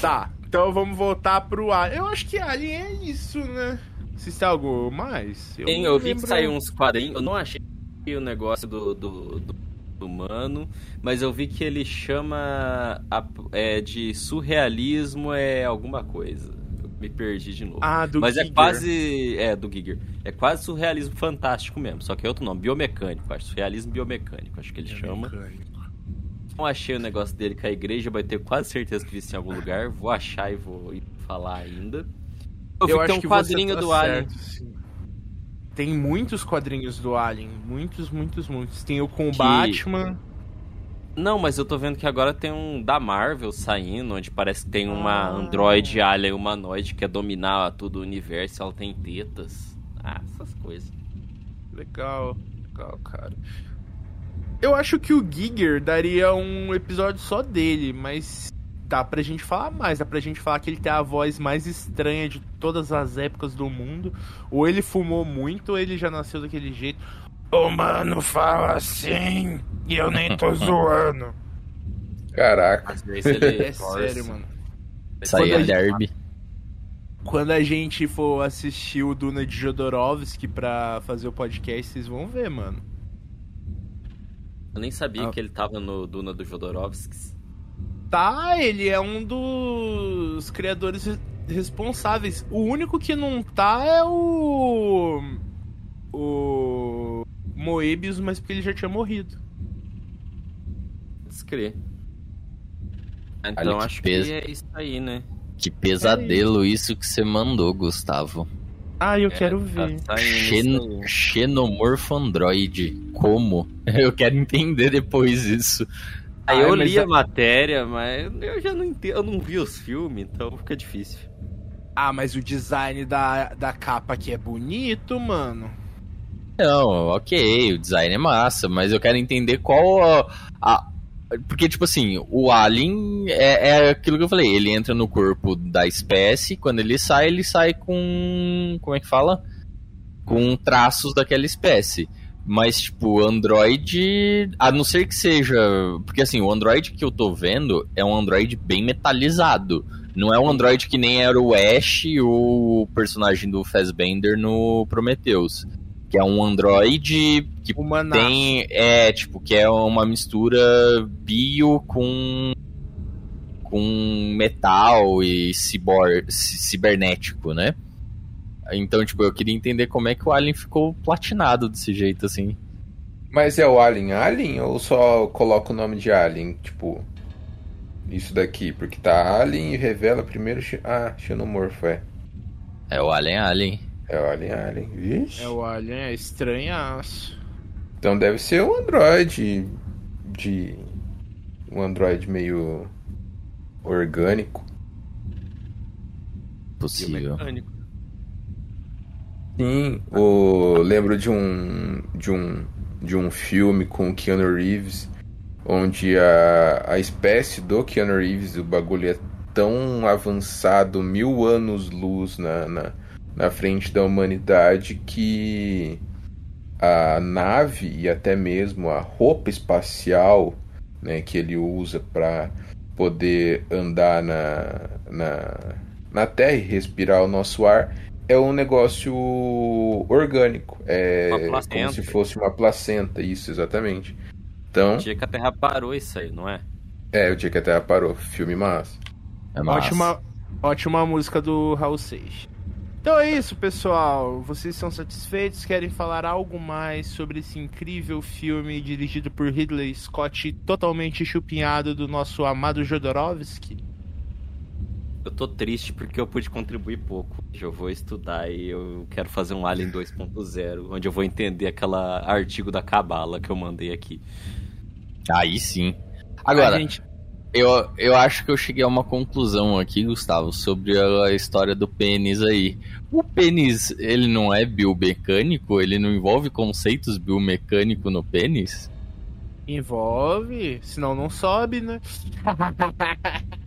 Tá, então vamos voltar pro Alien. Eu acho que Alien é isso, né? Se tem algo mais. Eu, Sim, eu vi lembro... que saiu uns quadrinhos. Eu não achei o negócio do, do, do humano, mas eu vi que ele chama a, é, de surrealismo é alguma coisa. Eu me perdi de novo. Ah, do Mas Giger. é quase. É, do Giger. É quase surrealismo fantástico mesmo, só que é outro nome, biomecânico, acho. Surrealismo biomecânico, acho que ele chama. Não achei o negócio dele com a igreja, vai ter quase certeza que vi isso em algum lugar. Vou achar e vou falar ainda. Eu, eu vi que tem um quadrinho tá do certo, Alien. Sim. Tem muitos quadrinhos do Alien. Muitos, muitos, muitos. Tem o com o que... Batman. Não, mas eu tô vendo que agora tem um da Marvel saindo, onde parece que tem uma ah. androide alien humanoide que quer dominar todo o universo, ela tem tetas. Ah, essas coisas. Legal, legal, cara. Eu acho que o Giger daria um episódio só dele, mas dá pra gente falar mais, dá pra gente falar que ele tem a voz mais estranha de todas as épocas do mundo. Ou ele fumou muito, ou ele já nasceu daquele jeito. O mano fala assim, e eu nem tô zoando. Caraca. é sério, mano. Isso aí é derby. Quando a gente for assistir o Duna de Jodorowsky pra fazer o podcast, vocês vão ver, mano. Eu nem sabia ah. que ele tava no Duna do Jodorowsky tá, ele é um dos criadores responsáveis. O único que não tá é o. O. Moebius, mas porque ele já tinha morrido. Descrer. Então Olha, acho que, que é isso aí, né? Que pesadelo é isso. isso que você mandou, Gustavo. Ah, eu é, quero tá ver. Tá Xen Xenomorfo Android. Como? Eu quero entender depois isso. Aí eu li a matéria, mas eu já não entendo, eu não vi os filmes, então fica difícil. Ah, mas o design da, da capa aqui é bonito, mano. Não, ok, o design é massa, mas eu quero entender qual a. a porque, tipo assim, o Alien é, é, aquilo que eu falei, ele entra no corpo da espécie, quando ele sai, ele sai com. Como é que fala? Com traços daquela espécie. Mas, tipo, Android, a não ser que seja. Porque, assim, o Android que eu tô vendo é um Android bem metalizado. Não é um Android que nem era o Ash ou o personagem do Fassbender no Prometheus. Que é um Android que Humanaço. tem. É, tipo, que é uma mistura bio com. com metal e cibor, cibernético, né? Então, tipo, eu queria entender como é que o Alien ficou platinado desse jeito, assim. Mas é o Alien Alien ou só coloca o nome de Alien? Tipo, isso daqui, porque tá Alien e revela primeiro. Ah, Xenomorfo, é. É o Alien Alien. É o Alien Alien, vixe. É o Alien, é estranhaço. Então deve ser um Android de. Um Android meio orgânico. Possível. Mecânico. Sim, o... lembro de um, de um de um filme com o Keanu Reeves, onde a, a espécie do Keanu Reeves, o bagulho é tão avançado, mil anos-luz na, na, na frente da humanidade, que a nave e até mesmo a roupa espacial né, que ele usa para poder andar na, na, na Terra e respirar o nosso ar é um negócio orgânico. É como se fosse uma placenta, isso, exatamente. Então, o dia que a Terra parou isso aí, não é? É, o dia que a Terra parou. Filme massa. É massa. Ótima, ótima música do Raul Seixas. Então é isso, pessoal. Vocês são satisfeitos? Querem falar algo mais sobre esse incrível filme dirigido por Ridley Scott, totalmente chupinhado do nosso amado Jodorowsky? Eu tô triste porque eu pude contribuir pouco. Eu vou estudar e eu quero fazer um Alien 2.0, onde eu vou entender aquela artigo da Cabala que eu mandei aqui. Aí sim. Agora, gente... eu, eu acho que eu cheguei a uma conclusão aqui, Gustavo, sobre a história do pênis aí. O pênis, ele não é biomecânico? Ele não envolve conceitos biomecânicos no pênis? Envolve, senão não sobe, né?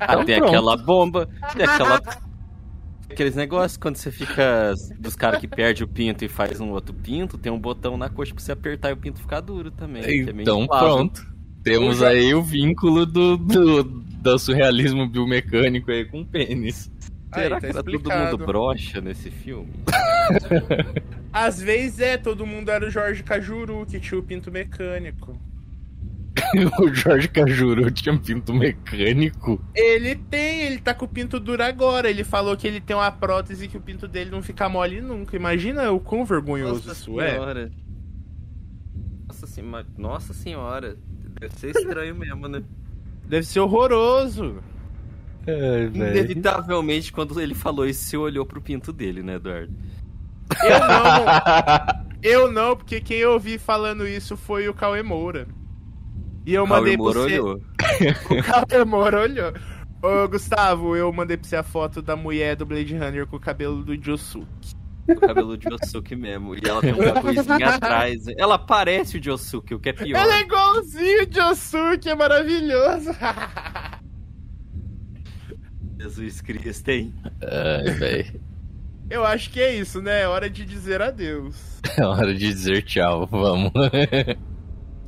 Ah, tem aquela bomba, tem aquela. Aqueles negócios quando você fica dos caras que perde o pinto e faz um outro pinto, tem um botão na coxa pra você apertar e o pinto ficar duro também. que é meio Então suave. pronto. Temos aí o vínculo do, do, do surrealismo biomecânico aí com o pênis. Será Aí, tá que era todo mundo broxa nesse filme? Às vezes é, todo mundo era o Jorge Cajuru, que tinha o pinto mecânico. o Jorge Cajuru tinha um pinto mecânico. Ele tem, ele tá com o pinto duro agora. Ele falou que ele tem uma prótese que o pinto dele não fica mole nunca. Imagina o quão vergonhoso isso é. senhora. Nossa senhora. Nossa senhora. Deve ser estranho mesmo, né? Deve ser horroroso. É, Inevitavelmente, quando ele falou isso, você olhou pro pinto dele, né, Eduardo? Eu não, eu não, porque quem eu ouvi falando isso foi o Cauê Moura. E eu mandei Cauê pra você. olhou. O Cauê Moura olhou. Ô, Gustavo, eu mandei pra você a foto da mulher do Blade Runner com o cabelo do Josuke. O cabelo de Josuke mesmo. E ela tem uma coisinha atrás. Ela parece o Josuke, o que é pior. Ela é igualzinho o Josuke, é maravilhoso. Jesus Cristo, hein? Ai, velho. eu acho que é isso, né? É hora de dizer adeus. É hora de dizer tchau, vamos.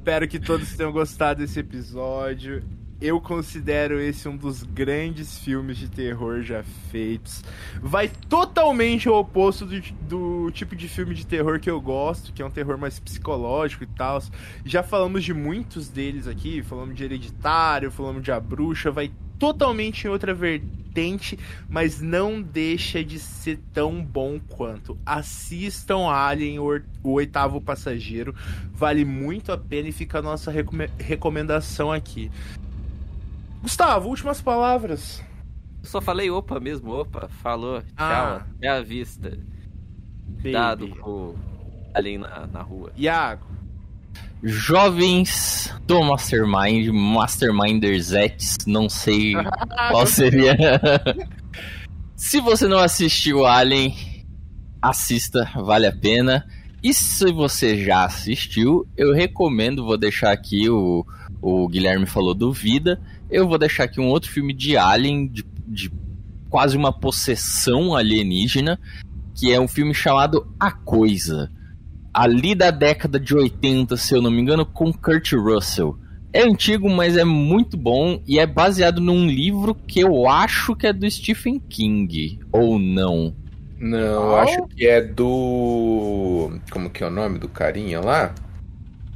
Espero que todos tenham gostado desse episódio. Eu considero esse um dos grandes filmes de terror já feitos. Vai totalmente ao oposto do, do tipo de filme de terror que eu gosto, que é um terror mais psicológico e tal. Já falamos de muitos deles aqui, falamos de Hereditário, falamos de A Bruxa, vai totalmente em outra vertente, mas não deixa de ser tão bom quanto. Assistam Alien, o oitavo passageiro, vale muito a pena e fica a nossa recome- recomendação aqui. Gustavo, últimas palavras. Eu só falei opa mesmo, opa, falou, tchau, Ah. até a vista. Baby. com ali na, na rua. Iago, Jovens do Mastermind, Masterminderzettes, não sei qual seria. se você não assistiu Alien, assista, vale a pena. E se você já assistiu, eu recomendo, vou deixar aqui, o, o Guilherme falou do Vida, eu vou deixar aqui um outro filme de Alien, de, de quase uma possessão alienígena, que é um filme chamado A Coisa ali da década de 80, se eu não me engano, com Kurt Russell. É antigo, mas é muito bom e é baseado num livro que eu acho que é do Stephen King, ou não. Não, acho que é do. Como que é o nome do carinha lá?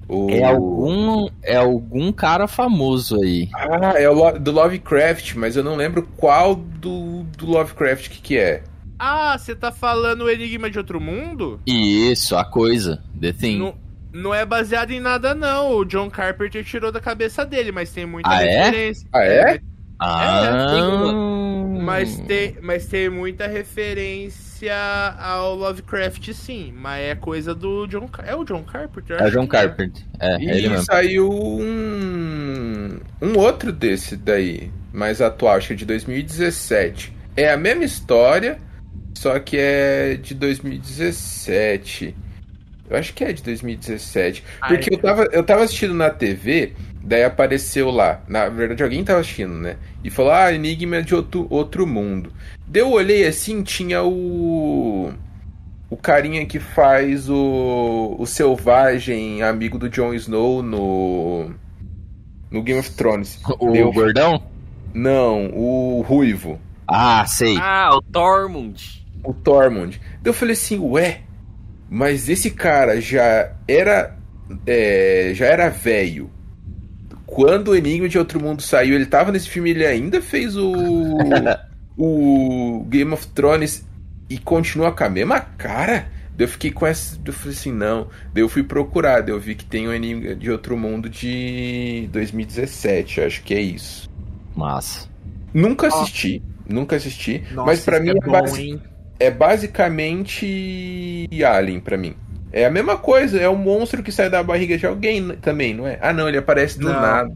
O... É algum é algum cara famoso aí. Ah, é o do Lovecraft, mas eu não lembro qual do, do Lovecraft que, que é. Ah, você tá falando o Enigma de Outro Mundo? Isso, a coisa, The Thing. Não, não é baseado em nada, não. O John Carpenter tirou da cabeça dele, mas tem muita Ah, é? referência. Ah, é? Ah, Mas tem, mas tem muita referência ao Lovecraft, sim. Mas é coisa do John É o John Carpenter? é o John é. Carpenter. É, é E ele mesmo. saiu um, um outro desse daí, mais atual, acho que é de 2017. É a mesma história, só que é de 2017. Eu acho que é de 2017. Porque eu tava, eu tava assistindo na TV, daí apareceu lá. Na verdade, alguém tava assistindo, né? E falou, ah, Enigma de outro, outro mundo. Daí eu olhei assim, tinha o. O carinha que faz o. O selvagem amigo do Jon Snow no. No Game of Thrones. O Deu- gordão? Não, o Ruivo. Ah, sei. Ah, o Tormund. O Tormund. Daí eu falei assim, ué, mas esse cara já era. é, já era velho. Quando o Enigma de Outro Mundo saiu, ele tava nesse filme, ele ainda fez o. o Game of Thrones e continua com a mesma cara. Daí eu fiquei com essa. Eu falei assim, não. Daí eu fui procurar, daí eu vi que tem o Enigma de Outro Mundo de 2017, acho que é isso. Massa. Nunca assisti, nunca assisti, Nossa, mas pra isso mim é é, bom, hein? É basicamente Alien pra mim. É a mesma coisa, é um monstro que sai da barriga de alguém também, não é? Ah, não, ele aparece do Não. nada.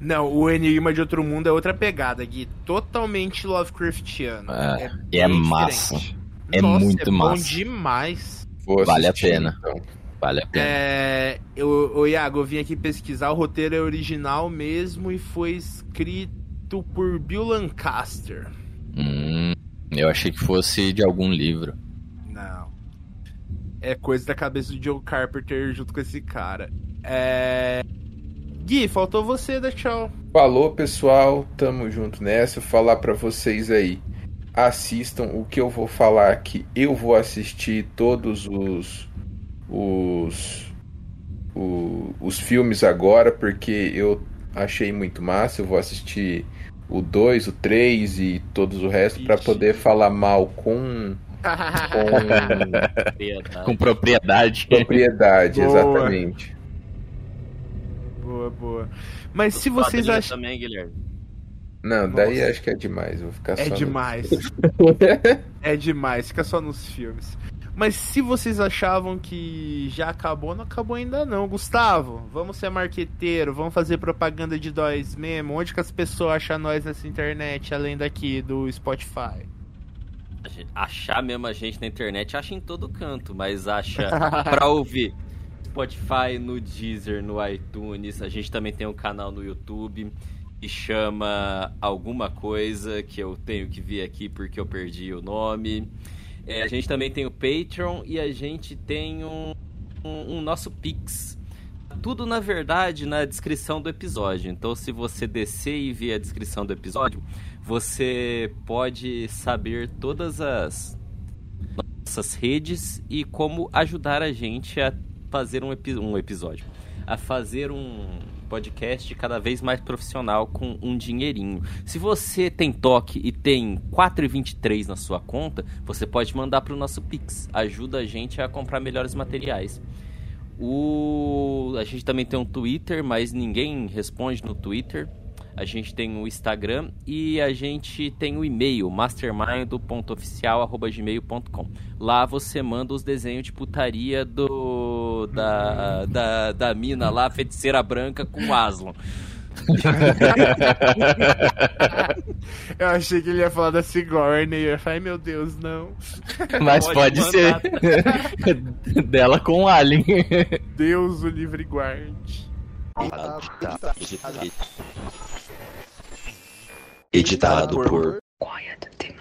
Não, o Enigma de Outro Mundo é outra pegada, Gui. Totalmente Lovecraftiano. É, e é bem massa. diferente. É Nossa, muito é bom massa. demais. Vou Vale a assistir, pena. então. Vale a pena. É, eu, ô, Iago, eu vim aqui pesquisar, o roteiro é original mesmo e foi escrito por Bill Lancaster. Hum, Eu achei que fosse de algum livro. Não. É coisa da cabeça do Joe Carpenter junto com esse cara. É. Gui, faltou você, da tchau. Falou, pessoal. Tamo junto nessa. Falar pra vocês aí. Assistam o que eu vou falar aqui. Eu vou assistir todos os. Os. o- os filmes agora, porque eu achei muito massa. Eu vou assistir o 2, o 3 e todos o resto pra Ixi. poder falar mal com. com Com propriedade. propriedade, Boa. exatamente. boa, boa. Mas se vocês Quadrinho acham. também, Guilherme. Não, daí Nossa. acho que é demais. Vou ficar É só no- demais. é demais, fica só nos filmes. Mas se vocês achavam que já acabou, não acabou ainda não. Gustavo, vamos ser marqueteiro, vamos fazer propaganda de nós mesmo. Onde que as pessoas acham nós nessa internet, além daqui do Spotify? Achar mesmo a gente na internet, acha em todo canto, mas acha pra ouvir. Spotify, no Deezer, no iTunes. A gente também tem um canal no YouTube que chama Alguma Coisa, que eu tenho que vir aqui porque eu perdi o nome. É, a gente também tem o Patreon e a gente tem um, um- um nosso Pix. Tudo, na verdade, na descrição do episódio. Então, se você descer e ver a descrição do episódio, você pode saber todas as nossas redes e como ajudar a gente a fazer um, epi- um episódio. A fazer um podcast cada vez mais profissional com um dinheirinho. Se você tem toque e tem 4,23 na sua conta, você pode mandar para o nosso Pix. Ajuda a gente a comprar melhores materiais. O... A gente também tem um Twitter, mas ninguém responde no Twitter. A gente tem o Instagram e a gente tem o e-mail, mastermind.oficial.gmail.com. Lá você manda os desenhos de putaria do da, da, da mina lá, feiticeira branca com Aslan. Eu achei que ele ia falar da Sigourney. Eu falei, ai meu Deus, não. Mas Pode pode, ser dela com o Alien. Deus o livre guarde. Editado por Quiet.